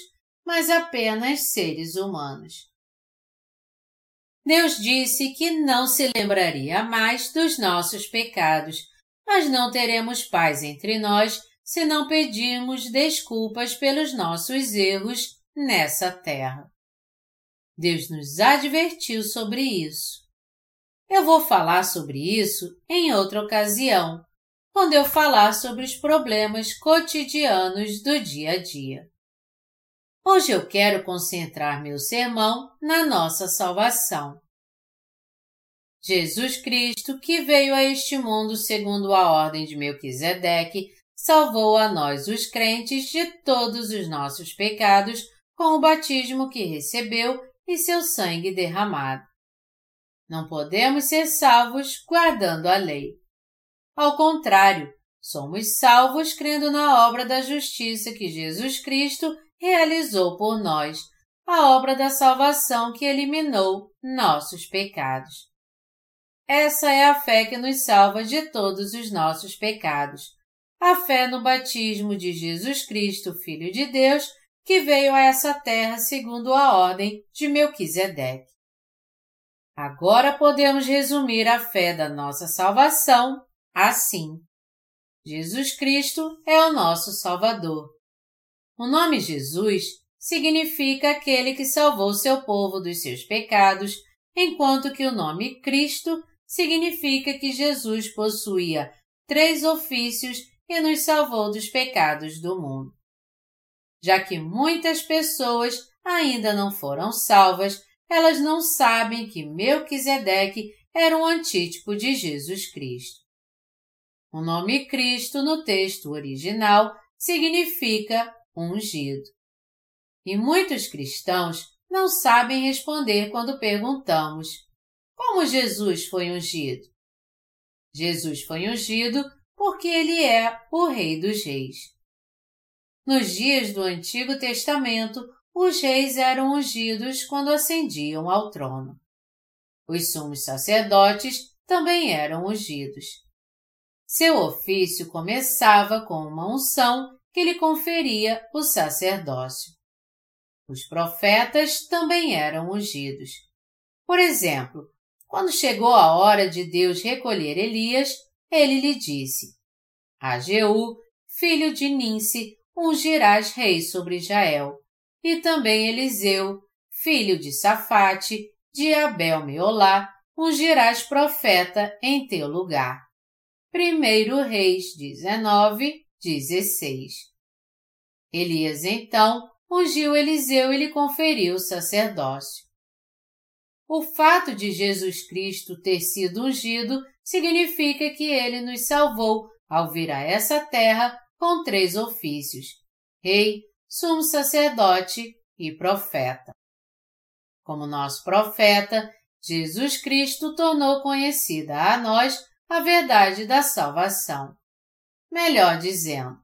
mas apenas seres humanos. Deus disse que não se lembraria mais dos nossos pecados, mas não teremos paz entre nós se não pedirmos desculpas pelos nossos erros nessa terra. Deus nos advertiu sobre isso. Eu vou falar sobre isso em outra ocasião, quando eu falar sobre os problemas cotidianos do dia a dia. Hoje eu quero concentrar meu sermão na nossa salvação. Jesus Cristo, que veio a este mundo segundo a ordem de Melquisedeque, salvou a nós os crentes de todos os nossos pecados com o batismo que recebeu e seu sangue derramado. Não podemos ser salvos guardando a lei. Ao contrário, somos salvos crendo na obra da justiça que Jesus Cristo realizou por nós, a obra da salvação que eliminou nossos pecados. Essa é a fé que nos salva de todos os nossos pecados. A fé no batismo de Jesus Cristo, Filho de Deus, que veio a essa terra segundo a ordem de Melquisedeque. Agora podemos resumir a fé da nossa salvação assim. Jesus Cristo é o nosso Salvador. O nome Jesus significa aquele que salvou seu povo dos seus pecados, enquanto que o nome Cristo significa que Jesus possuía três ofícios e nos salvou dos pecados do mundo. Já que muitas pessoas ainda não foram salvas, elas não sabem que Melquisedeque era um antítipo de Jesus Cristo. O nome Cristo no texto original significa ungido. E muitos cristãos não sabem responder quando perguntamos: como Jesus foi ungido? Jesus foi ungido porque ele é o Rei dos Reis. Nos dias do Antigo Testamento, os reis eram ungidos quando ascendiam ao trono. Os sumos sacerdotes também eram ungidos. Seu ofício começava com uma unção que lhe conferia o sacerdócio. Os profetas também eram ungidos. Por exemplo, quando chegou a hora de Deus recolher Elias, ele lhe disse: A Jeú, filho de Ninse, ungirás rei sobre Israel e também Eliseu, filho de Safate, de Abel Meolá, ungirás profeta em teu lugar. 1 Reis 19, 16 Elias então ungiu Eliseu e lhe conferiu o sacerdócio. O fato de Jesus Cristo ter sido ungido significa que ele nos salvou ao vir a essa terra com três ofícios: rei, sumo sacerdote e profeta. Como nosso profeta, Jesus Cristo tornou conhecida a nós a verdade da salvação. Melhor dizendo,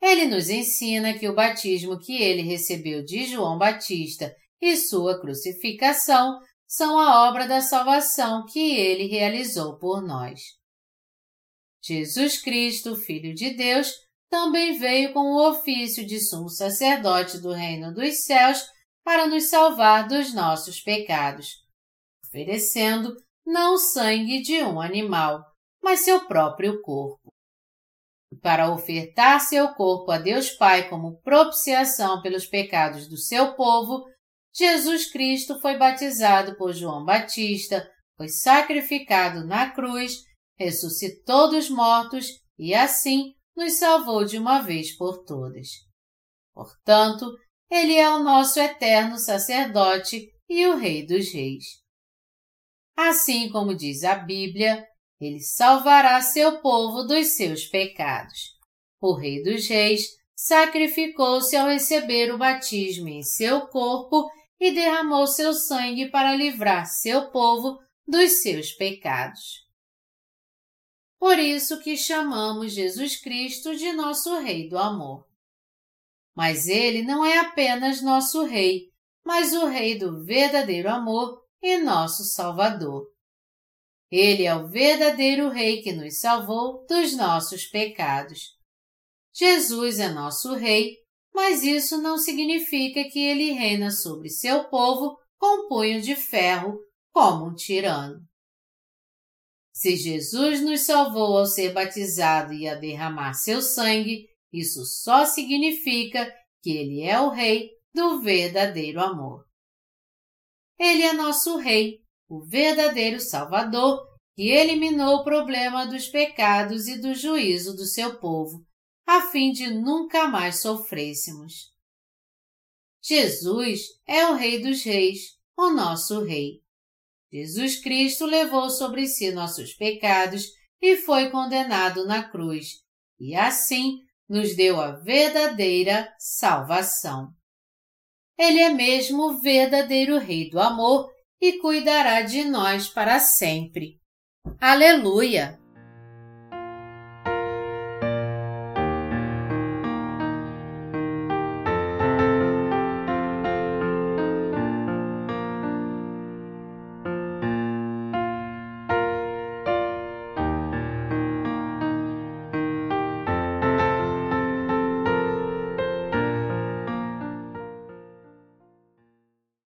ele nos ensina que o batismo que ele recebeu de João Batista e sua crucificação são a obra da salvação que ele realizou por nós. Jesus Cristo, Filho de Deus, também veio com o ofício de sumo sacerdote do reino dos céus para nos salvar dos nossos pecados, oferecendo não o sangue de um animal, mas seu próprio corpo. Para ofertar seu corpo a Deus Pai como propiciação pelos pecados do seu povo, Jesus Cristo foi batizado por João Batista, foi sacrificado na cruz, ressuscitou dos mortos e assim nos salvou de uma vez por todas. Portanto, ele é o nosso eterno sacerdote e o Rei dos Reis. Assim como diz a Bíblia, ele salvará seu povo dos seus pecados. O Rei dos Reis sacrificou-se ao receber o batismo em seu corpo e derramou seu sangue para livrar seu povo dos seus pecados. Por isso que chamamos Jesus Cristo de nosso Rei do Amor. Mas ele não é apenas nosso Rei, mas o Rei do verdadeiro amor e nosso Salvador. Ele é o verdadeiro Rei que nos salvou dos nossos pecados. Jesus é nosso Rei, mas isso não significa que ele reina sobre seu povo com punho de ferro, como um tirano. Se Jesus nos salvou ao ser batizado e a derramar seu sangue, isso só significa que Ele é o Rei do verdadeiro amor. Ele é nosso Rei, o verdadeiro Salvador, que eliminou o problema dos pecados e do juízo do seu povo, a fim de nunca mais sofrêssemos. Jesus é o Rei dos Reis, o nosso Rei. Jesus Cristo levou sobre si nossos pecados e foi condenado na cruz, e assim nos deu a verdadeira salvação. Ele é mesmo o verdadeiro Rei do amor e cuidará de nós para sempre. Aleluia!